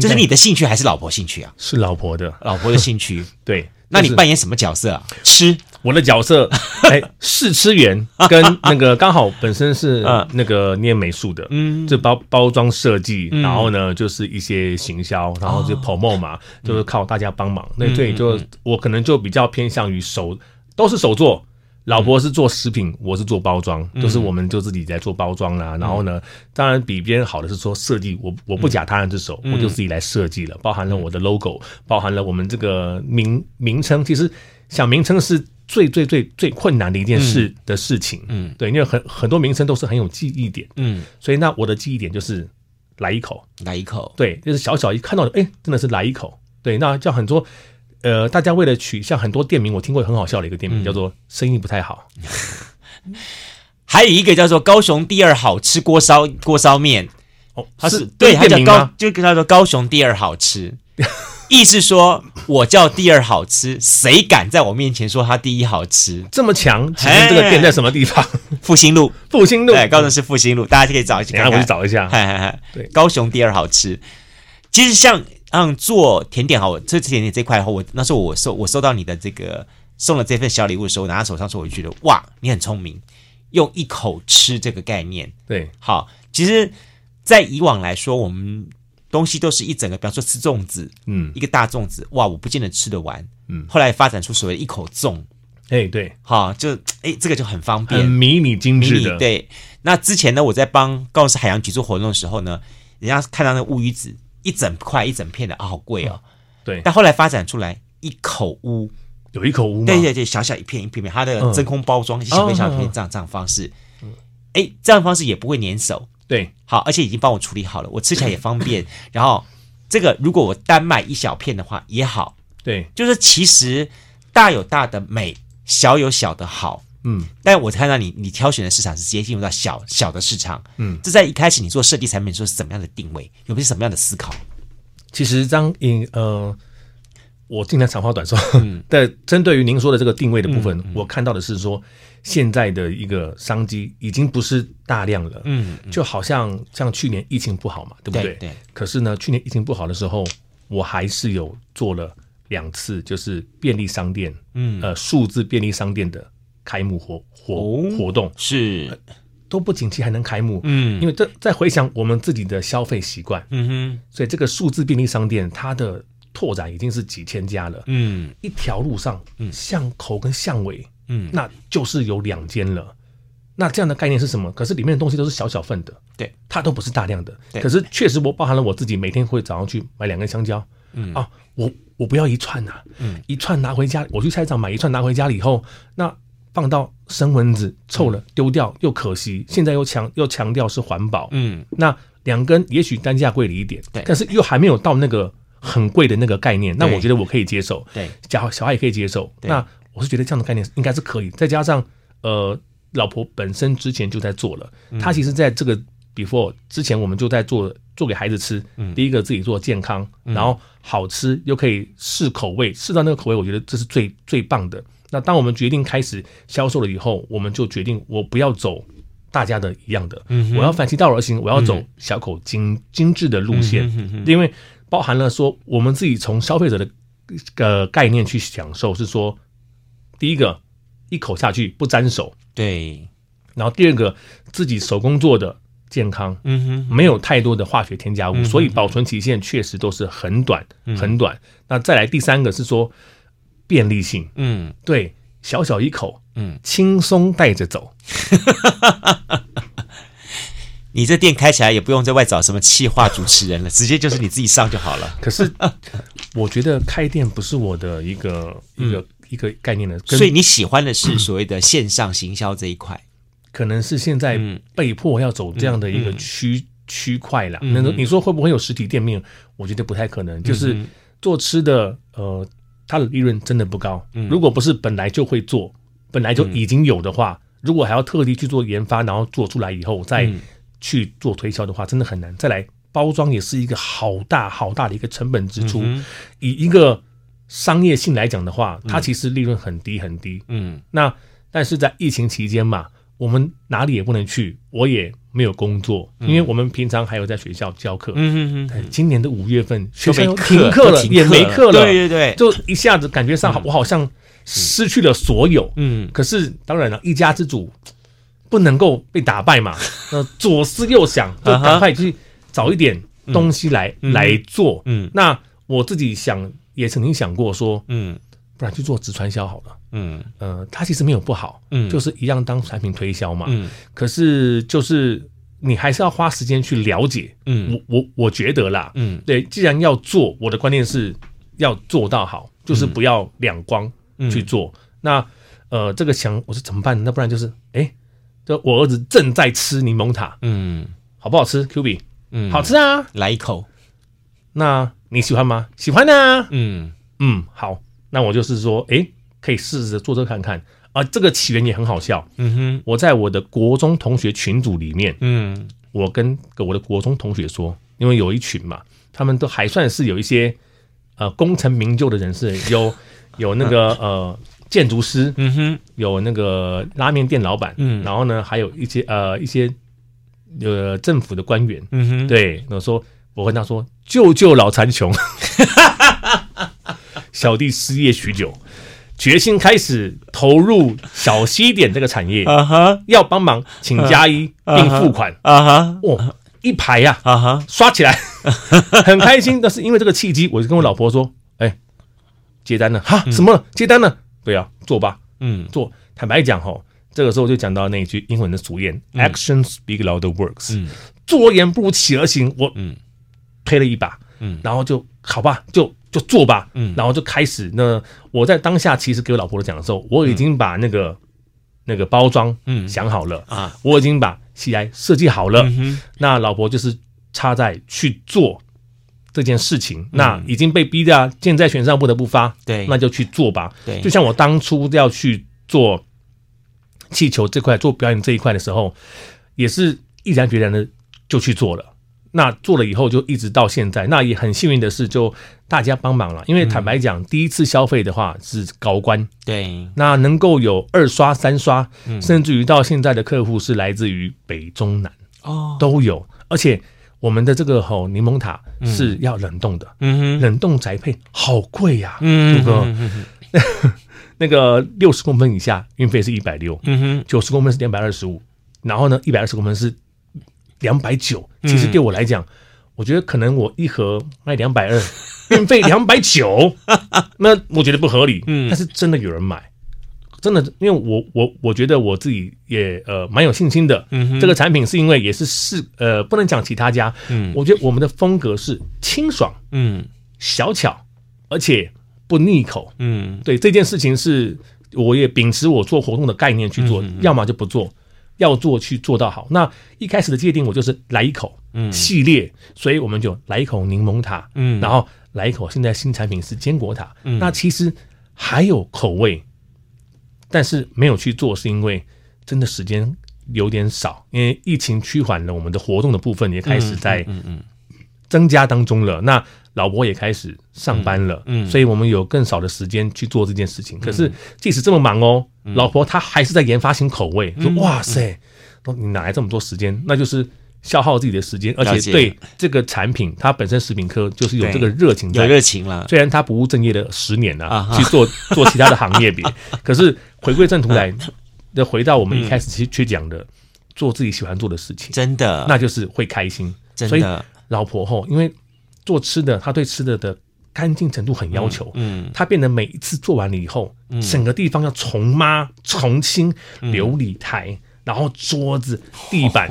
这是你的兴趣还是老婆兴趣啊？是老婆的，老婆的兴趣。对，那你扮演什么角色啊？吃，我的角色，哎，试吃员跟那个 刚好本身是那个念美术的，嗯，就包包装设计，然后呢就是一些行销，然后就 promote 嘛，就是靠大家帮忙。那对，就我可能就比较偏向于手，都是手做。老婆是做食品，我是做包装，就是我们就自己在做包装啦。然后呢，当然比别人好的是说设计，我我不假他人之手，我就自己来设计了，包含了我的 logo，包含了我们这个名名称。其实想名称是最最最最困难的一件事的事情。嗯，对，因为很很多名称都是很有记忆点。嗯，所以那我的记忆点就是来一口，来一口，对，就是小小一看到的，哎，真的是来一口。对，那叫很多。呃，大家为了取像很多店名，我听过很好笑的一个店名，嗯、叫做“生意不太好”，还有一个叫做“高雄第二好吃锅烧锅烧面”。哦，它是，是对，它叫高，就叫做“高雄第二好吃”，意思说我叫第二好吃，谁敢在我面前说他第一好吃？这么强？请问这个店在什么地方？复兴路，复兴路，对，高雄是复兴路，大家可以找一下。等下我去找一下。对，高雄第二好吃。其实像。嗯，做甜点哈，我这甜点这块的话，我那时候我收我收到你的这个送了这份小礼物的时候，拿在手上时候，我就觉得哇，你很聪明，用一口吃这个概念，对，好，其实，在以往来说，我们东西都是一整个，比方说吃粽子，嗯，一个大粽子，哇，我不见得吃得完，嗯，后来发展出所谓一口粽，哎，对，好，就哎，这个就很方便，很迷你精致的，对。那之前呢，我在帮高雄市海洋局做活动的时候呢，人家看到那乌鱼子。一整块一整片的啊，好贵哦。对，但后来发展出来一口屋，有一口屋吗？对对对，小小一片一片片，它的真空包装，小片小片这样这样方式。哎，这样方式也不会粘手。对，好，而且已经帮我处理好了，我吃起来也方便。然后这个如果我单买一小片的话也好，对，就是其实大有大的美，小有小的好，嗯，但我看到你你挑选的市场是直接进入到小小的市场，嗯，这在一开始你做设计产品的时候是怎么样的定位，有没有什么样的思考？其实张颖呃。我尽量长话短说。但针对于您说的这个定位的部分，我看到的是说，现在的一个商机已经不是大量了。嗯，就好像像去年疫情不好嘛，对不对？对。可是呢，去年疫情不好的时候，我还是有做了两次，就是便利商店，嗯，呃，数字便利商店的开幕活活活动是都不景气还能开幕。嗯，因为这在回想我们自己的消费习惯。嗯哼，所以这个数字便利商店它的。拓展已经是几千家了，嗯，一条路上，嗯，巷口跟巷尾，嗯，那就是有两间了。那这样的概念是什么？可是里面的东西都是小小份的，对，它都不是大量的。可是确实我包含了我自己每天会早上去买两根香蕉，嗯啊，我我不要一串呐，嗯，一串拿回家，我去菜市场买一串拿回家了以后，那放到生蚊子臭了丢掉又可惜，现在又强又强调是环保，嗯，那两根也许单价贵了一点，对，但是又还没有到那个。很贵的那个概念，那我觉得我可以接受。对，小小孩也可以接受。那我是觉得这样的概念应该是可以。再加上呃，老婆本身之前就在做了，她其实在这个 before 之前，我们就在做做给孩子吃。第一个自己做健康，然后好吃又可以试口味，试到那个口味，我觉得这是最最棒的。那当我们决定开始销售了以后，我们就决定我不要走大家的一样的，我要反其道而行，我要走小口精精致的路线，因为。包含了说，我们自己从消费者的呃概念去享受，是说，第一个一口下去不沾手，对，然后第二个自己手工做的健康，嗯哼，没有太多的化学添加物，所以保存期限确实都是很短很短。那再来第三个是说便利性，嗯，对，小小一口，嗯，轻松带着走。你这店开起来也不用在外找什么企划主持人了，直接就是你自己上就好了。可是，我觉得开店不是我的一个一个一个概念的，所以你喜欢的是所谓的线上行销这一块，可能是现在被迫要走这样的一个区区块了。那你说会不会有实体店面？我觉得不太可能。就是做吃的，呃，它的利润真的不高。如果不是本来就会做，本来就已经有的话，如果还要特地去做研发，然后做出来以后再。去做推销的话，真的很难。再来包装也是一个好大好大的一个成本支出。嗯、以一个商业性来讲的话，它其实利润很低很低。嗯，那但是在疫情期间嘛，我们哪里也不能去，我也没有工作，因为我们平常还有在学校教课。嗯嗯嗯，今年的五月份学校停课了，也没课了。对对对，就一下子感觉上，我好像失去了所有。嗯，可是当然了，一家之主。不能够被打败嘛？那，左思右想，就赶快去找一点东西来、uh. 来做。嗯，那我自己想也曾经想过说，嗯，不然去做直传销好了。嗯，呃，它其实没有不好，嗯，就是一样当产品推销嘛。嗯，可是就是你还是要花时间去了解。嗯，我我我觉得啦，嗯，对，既然要做，我的观念是要做到好，就是不要两光去做。嗯、那呃，这个想我说怎么办？那不然就是哎。欸就我儿子正在吃柠檬塔，嗯，好不好吃？Q B，嗯，好吃啊，来一口。那你喜欢吗？喜欢啊，嗯嗯，好，那我就是说，哎，可以试着做这看看。啊。这个起源也很好笑，嗯哼，我在我的国中同学群组里面，嗯，我跟我的国中同学说，因为有一群嘛，他们都还算是有一些呃功成名就的人士，有 有那个呃。建筑师，嗯哼，有那个拉面店老板，嗯，然后呢，还有一些呃一些呃政府的官员，嗯哼，对，我说我跟他说，救救老残穷，小弟失业许久，决心开始投入小西点这个产业，啊哈，要帮忙，请加一并付款，啊哈，哦，一排呀，啊哈，刷起来，很开心。但是因为这个契机，我就跟我老婆说，哎，接单了，哈，什么？接单了？对啊，做吧，嗯，做。坦白讲吼，这个时候就讲到那一句英文的俗谚、嗯、：“Action speak louder works，。”嗯，做而言不如起而行。我嗯，推了一把，嗯，然后就好吧，就就做吧，嗯，然后就开始。那我在当下其实给我老婆讲的时候，我已经把那个、嗯、那个包装嗯想好了、嗯、啊，我已经把 CI 设计好了。嗯、那老婆就是插在去做这件事情，嗯、那已经被逼的，箭在弦上不得不发，对，那就去做吧。对，就像我当初要去做气球这块、做表演这一块的时候，也是毅然决然的就去做了。那做了以后就一直到现在，那也很幸运的是，就大家帮忙了。因为坦白讲，嗯、第一次消费的话是高官，对，那能够有二刷、三刷，嗯、甚至于到现在的客户是来自于北中南哦，都有。而且我们的这个吼柠檬塔是要冷冻的，嗯哼，冷冻宅配好贵呀、啊，嗯哼，那个 那个六十公分以下运费是一百六，嗯哼，九十公分是两百二十五，然后呢，一百二十公分是。两百九，其实对我来讲，嗯、我觉得可能我一盒卖两百二，运费两百九，那我觉得不合理。嗯，但是真的有人买，真的，因为我我我觉得我自己也呃蛮有信心的。嗯，这个产品是因为也是是呃不能讲其他家，嗯，我觉得我们的风格是清爽，嗯，小巧，而且不腻口。嗯，对这件事情是我也秉持我做活动的概念去做，嗯、要么就不做。要做去做到好，那一开始的界定我就是来一口，嗯，系列，所以我们就来一口柠檬塔，嗯，然后来一口现在新产品是坚果塔，嗯，那其实还有口味，但是没有去做是因为真的时间有点少，因为疫情趋缓了，我们的活动的部分也开始在嗯嗯增加当中了，那。老婆也开始上班了，嗯，所以我们有更少的时间去做这件事情。可是即使这么忙哦，老婆她还是在研发新口味。说哇塞，你哪来这么多时间？那就是消耗自己的时间，而且对这个产品，它本身食品科就是有这个热情，有热情了。虽然他不务正业的十年了，去做 做其他的行业别，可是回归正途来，就回到我们一开始去去讲的，做自己喜欢做的事情，真的，那就是会开心。所以老婆吼，因为。做吃的，他对吃的的干净程度很要求。嗯，他变得每一次做完了以后，整个地方要重抹、重清琉璃台，然后桌子、地板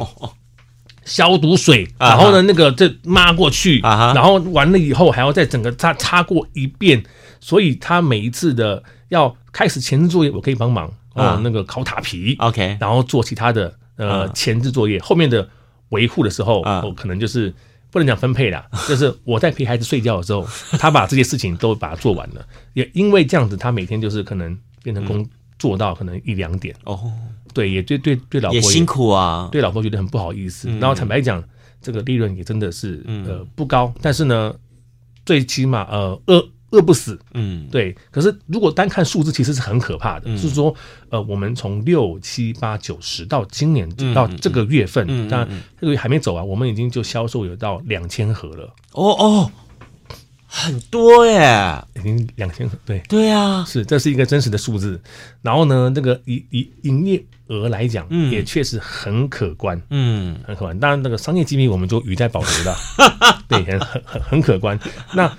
消毒水，然后呢，那个再抹过去，然后完了以后还要再整个擦擦过一遍。所以他每一次的要开始前置作业，我可以帮忙哦，那个烤塔皮，OK，然后做其他的呃前置作业，后面的维护的时候，我可能就是。不能讲分配啦，就是我在陪孩子睡觉的时候，他把这些事情都把它做完了。也因为这样子，他每天就是可能变成工做到可能一两点哦。对，也对对对，老婆也辛苦啊，对老婆觉得很不好意思。然后坦白讲，这个利润也真的是呃不高，但是呢，最起码呃二。饿不死，嗯，对。可是如果单看数字，其实是很可怕的。是说，呃，我们从六七八九十到今年到这个月份，嗯、当然这个月还没走完，我们已经就销售有到两千盒了。哦哦，很多耶，已经两千盒。对对啊，是这是一个真实的数字。然后呢，那个以以营业额来讲，嗯，也确实很可观，嗯，很可观。当然，那个商业机密我们就语带保留的，对，很很很很可观。那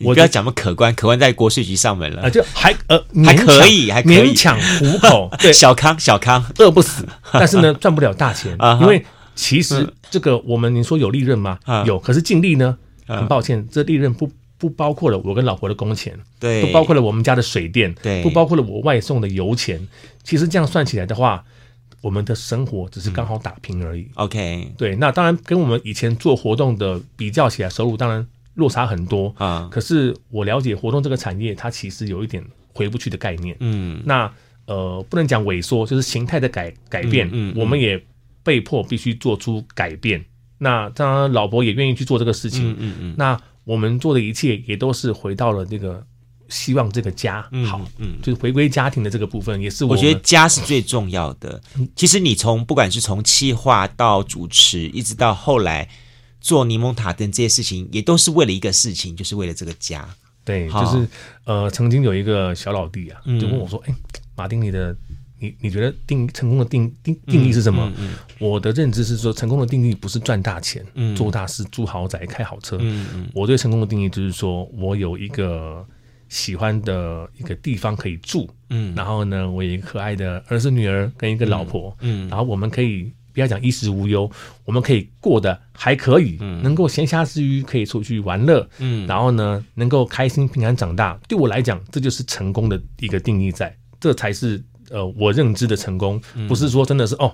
我不要讲么可观，可观在国税局上门了啊，就还呃还可以，还可以勉强糊口，对，小康小康饿不死，但是呢赚不了大钱，因为其实这个我们你说有利润吗？有，可是净利呢？很抱歉，这利润不不包括了我跟老婆的工钱，对，不包括了我们家的水电，对，不包括了我外送的油钱。其实这样算起来的话，我们的生活只是刚好打平而已。OK，对，那当然跟我们以前做活动的比较起来，收入当然。落差很多啊！可是我了解活动这个产业，它其实有一点回不去的概念。嗯，那呃，不能讲萎缩，就是形态的改改变。嗯，我们也被迫必须做出改变。那当然，老婆也愿意去做这个事情。嗯嗯。那我们做的一切也都是回到了这个希望这个家好。嗯，就是回归家庭的这个部分，也是我觉得家是最重要的。其实你从不管是从企划到主持，一直到后来。做柠檬塔等这些事情，也都是为了一个事情，就是为了这个家。对，就是呃，曾经有一个小老弟啊，就问我说：“哎，马丁，你的你你觉得定成功的定定定义是什么？”我的认知是说，成功的定义不是赚大钱、做大事、住豪宅、开好车。我对成功的定义就是说我有一个喜欢的一个地方可以住，嗯，然后呢，我有一个可爱的儿子女儿跟一个老婆，嗯，然后我们可以。不要讲衣食无忧，我们可以过得还可以，嗯、能够闲暇之余可以出去玩乐，嗯，然后呢，能够开心平安长大。对我来讲，这就是成功的一个定义在，在这才是呃我认知的成功，不是说真的是哦，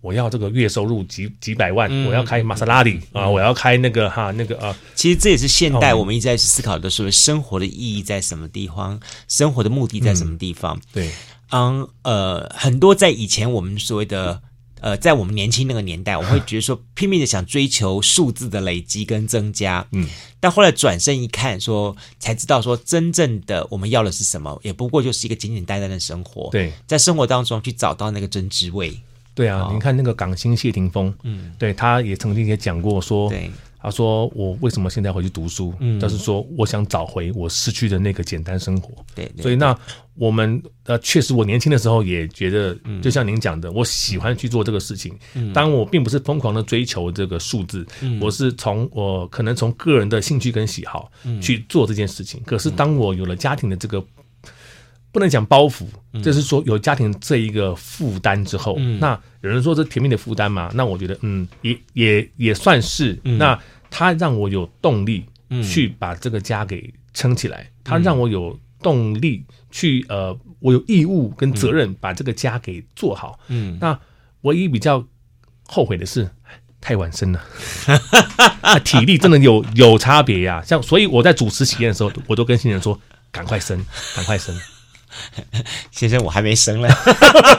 我要这个月收入几几百万，嗯、我要开玛莎拉蒂啊，我要开那个哈那个啊。其实这也是现代我们一直在思考的，是生活的意义在什么地方，生活的目的在什么地方？嗯、对，嗯呃，很多在以前我们所谓的呃，在我们年轻那个年代，我们会觉得说拼命的想追求数字的累积跟增加，嗯，但后来转身一看说，说才知道说真正的我们要的是什么，也不过就是一个简简单单的生活。对，在生活当中去找到那个真滋味。对啊，您看那个港星谢霆锋，嗯，对，他也曾经也讲过说，对，他说我为什么现在回去读书，嗯，就是说我想找回我失去的那个简单生活，对，所以那我们呃确实我年轻的时候也觉得，就像您讲的，我喜欢去做这个事情，嗯，当我并不是疯狂的追求这个数字，嗯，我是从我可能从个人的兴趣跟喜好去做这件事情，可是当我有了家庭的这个。不能讲包袱，就是说有家庭这一个负担之后，嗯、那有人说这甜蜜的负担嘛？那我觉得，嗯，也也也算是。嗯、那他让我有动力去把这个家给撑起来，他、嗯、让我有动力去呃，我有义务跟责任把这个家给做好。嗯，那唯一比较后悔的是太晚生了，体力真的有有差别呀、啊。像所以我在主持喜宴的时候，我都跟新人说，赶快生，赶快生。先生，我还没生呢。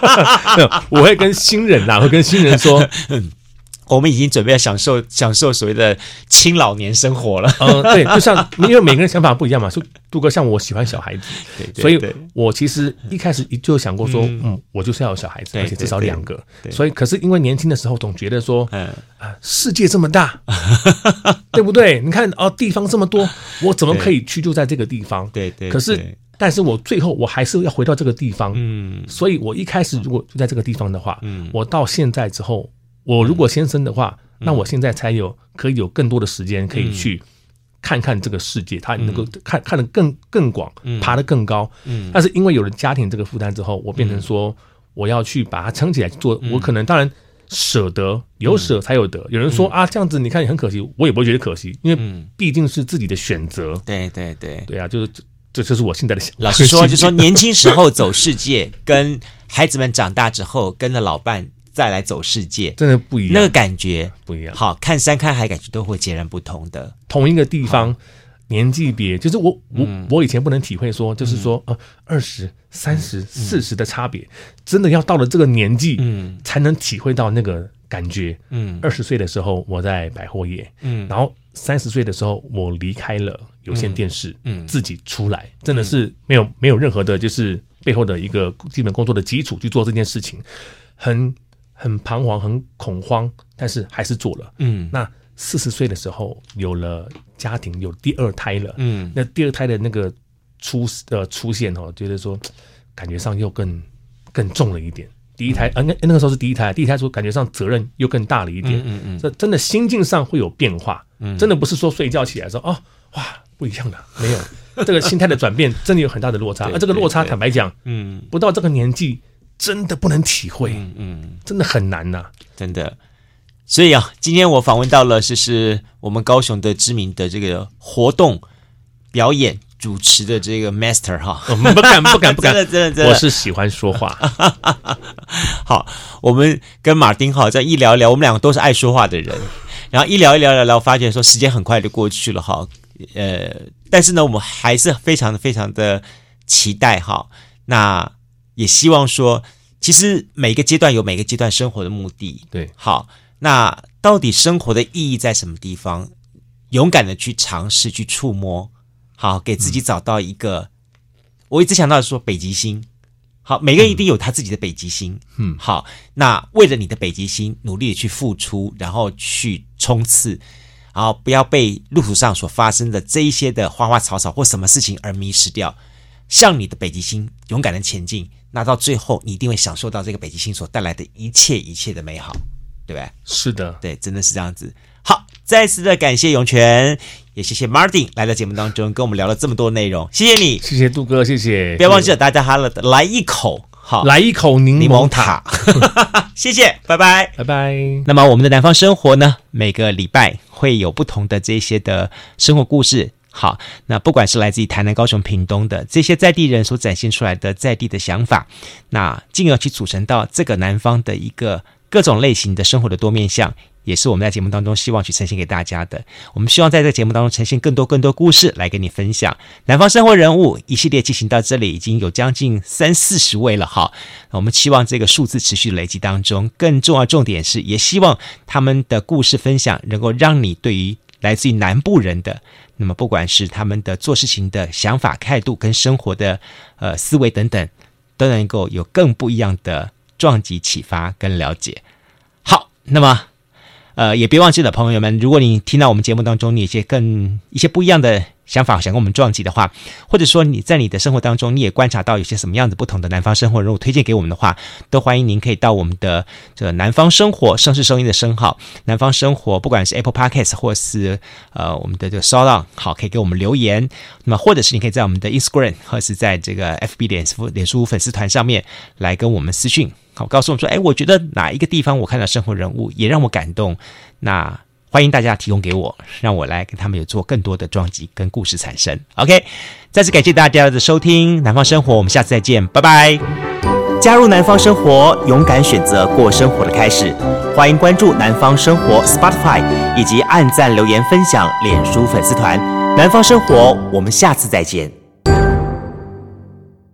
我会跟新人呐，会跟新人说，我们已经准备要享受享受所谓的青老年生活了。嗯，对，就像因为每个人想法不一样嘛。说杜哥，像我喜欢小孩子，对，对，所以我其实一开始就想过说，嗯，我就是要有小孩子，而且至少两个。所以，可是因为年轻的时候总觉得说，嗯啊，世界这么大，对不对？你看哦，地方这么多，我怎么可以居住在这个地方？对对。可是。但是我最后我还是要回到这个地方，嗯，所以我一开始如果就在这个地方的话，嗯，我到现在之后，我如果先生的话，那我现在才有可以有更多的时间可以去看看这个世界，他能够看看得更更广，爬得更高，嗯。但是因为有了家庭这个负担之后，我变成说我要去把它撑起来做，我可能当然舍得，有舍才有得。有人说啊，这样子你看你很可惜，我也不会觉得可惜，因为毕竟是自己的选择。对对对，对啊，就是。这就是我现在的想。老实说，就说年轻时候走世界，跟孩子们长大之后跟着老伴再来走世界，真的不一样。那个感觉不一样。好，看山看海，感觉都会截然不同的。同一个地方，年纪别，就是我我我以前不能体会说，就是说呃二十三十四十的差别，真的要到了这个年纪，嗯，才能体会到那个感觉。嗯，二十岁的时候我在百货业，嗯，然后三十岁的时候我离开了。有线电视，嗯，嗯自己出来真的是没有没有任何的，就是背后的一个基本工作的基础去做这件事情，很很彷徨，很恐慌，但是还是做了。嗯，那四十岁的时候有了家庭，有第二胎了。嗯，那第二胎的那个出呃出现哦，觉得说感觉上又更更重了一点。第一胎啊，那那个时候是第一胎，第一胎时候感觉上责任又更大了一点。嗯嗯，这真的心境上会有变化。嗯，真的不是说睡觉起来说哦哇。不一样的，没有 这个心态的转变，真的有很大的落差。而这个落差，坦白讲，嗯，不到这个年纪，真的不能体会，嗯，真的很难呐，真的。所以啊，今天我访问到了，就是我们高雄的知名的这个活动表演主持的这个 master 哈，不敢不敢不敢，真的真的真的，我是喜欢说话。好，我们跟马丁哈这样一聊一聊，我们两个都是爱说话的人，然后一聊一聊聊聊，发现说时间很快就过去了哈。呃，但是呢，我们还是非常的非常的期待哈。那也希望说，其实每个阶段有每个阶段生活的目的。对，好，那到底生活的意义在什么地方？勇敢的去尝试，去触摸，好，给自己找到一个。嗯、我一直想到说北极星，好，每个人一定有他自己的北极星。嗯，好，那为了你的北极星，努力的去付出，然后去冲刺。然后不要被路途上所发生的这一些的花花草草或什么事情而迷失掉，向你的北极星勇敢的前进，那到最后你一定会享受到这个北极星所带来的一切一切的美好，对不对？是的，对，真的是这样子。好，再次的感谢永泉，也谢谢 Martin 来到节目当中跟我们聊了这么多内容，谢谢你，谢谢杜哥，谢谢，不要忘记了大家哈了来一口。好，来一口柠檬塔，谢谢，拜拜，拜拜。那么我们的南方生活呢，每个礼拜会有不同的这些的生活故事。好，那不管是来自于台南、高雄、屏东的这些在地人所展现出来的在地的想法，那进而去组成到这个南方的一个。各种类型的生活的多面向，也是我们在节目当中希望去呈现给大家的。我们希望在这个节目当中呈现更多更多故事来跟你分享。南方生活人物一系列进行到这里，已经有将近三四十位了哈。我们期望这个数字持续累积当中，更重要重点是，也希望他们的故事分享能够让你对于来自于南部人的，那么不管是他们的做事情的想法、态度跟生活的呃思维等等，都能够有更不一样的。撞击启发跟了解，好，那么，呃，也别忘记了，朋友们，如果你听到我们节目当中，你一些更一些不一样的想法，想跟我们撞击的话，或者说你在你的生活当中，你也观察到有些什么样子不同的南方生活人物推荐给我们的话，都欢迎您可以到我们的这个南方生活盛世声音的声号，南方生活，不管是 Apple Podcast 或是呃我们的这个 SoundOn，好，可以给我们留言。那么或者是你可以在我们的 Instagram 或是在这个 FB 脸书脸书粉丝团上面来跟我们私讯，好，告诉我们说，哎，我觉得哪一个地方我看到生活人物也让我感动，那。欢迎大家提供给我，让我来跟他们有做更多的撞击跟故事产生。OK，再次感谢大家的收听《南方生活》，我们下次再见，拜拜。加入南方生活，勇敢选择过生活的开始。欢迎关注南方生活 Spotify 以及按赞留言分享脸书粉丝团。南方生活，我们下次再见。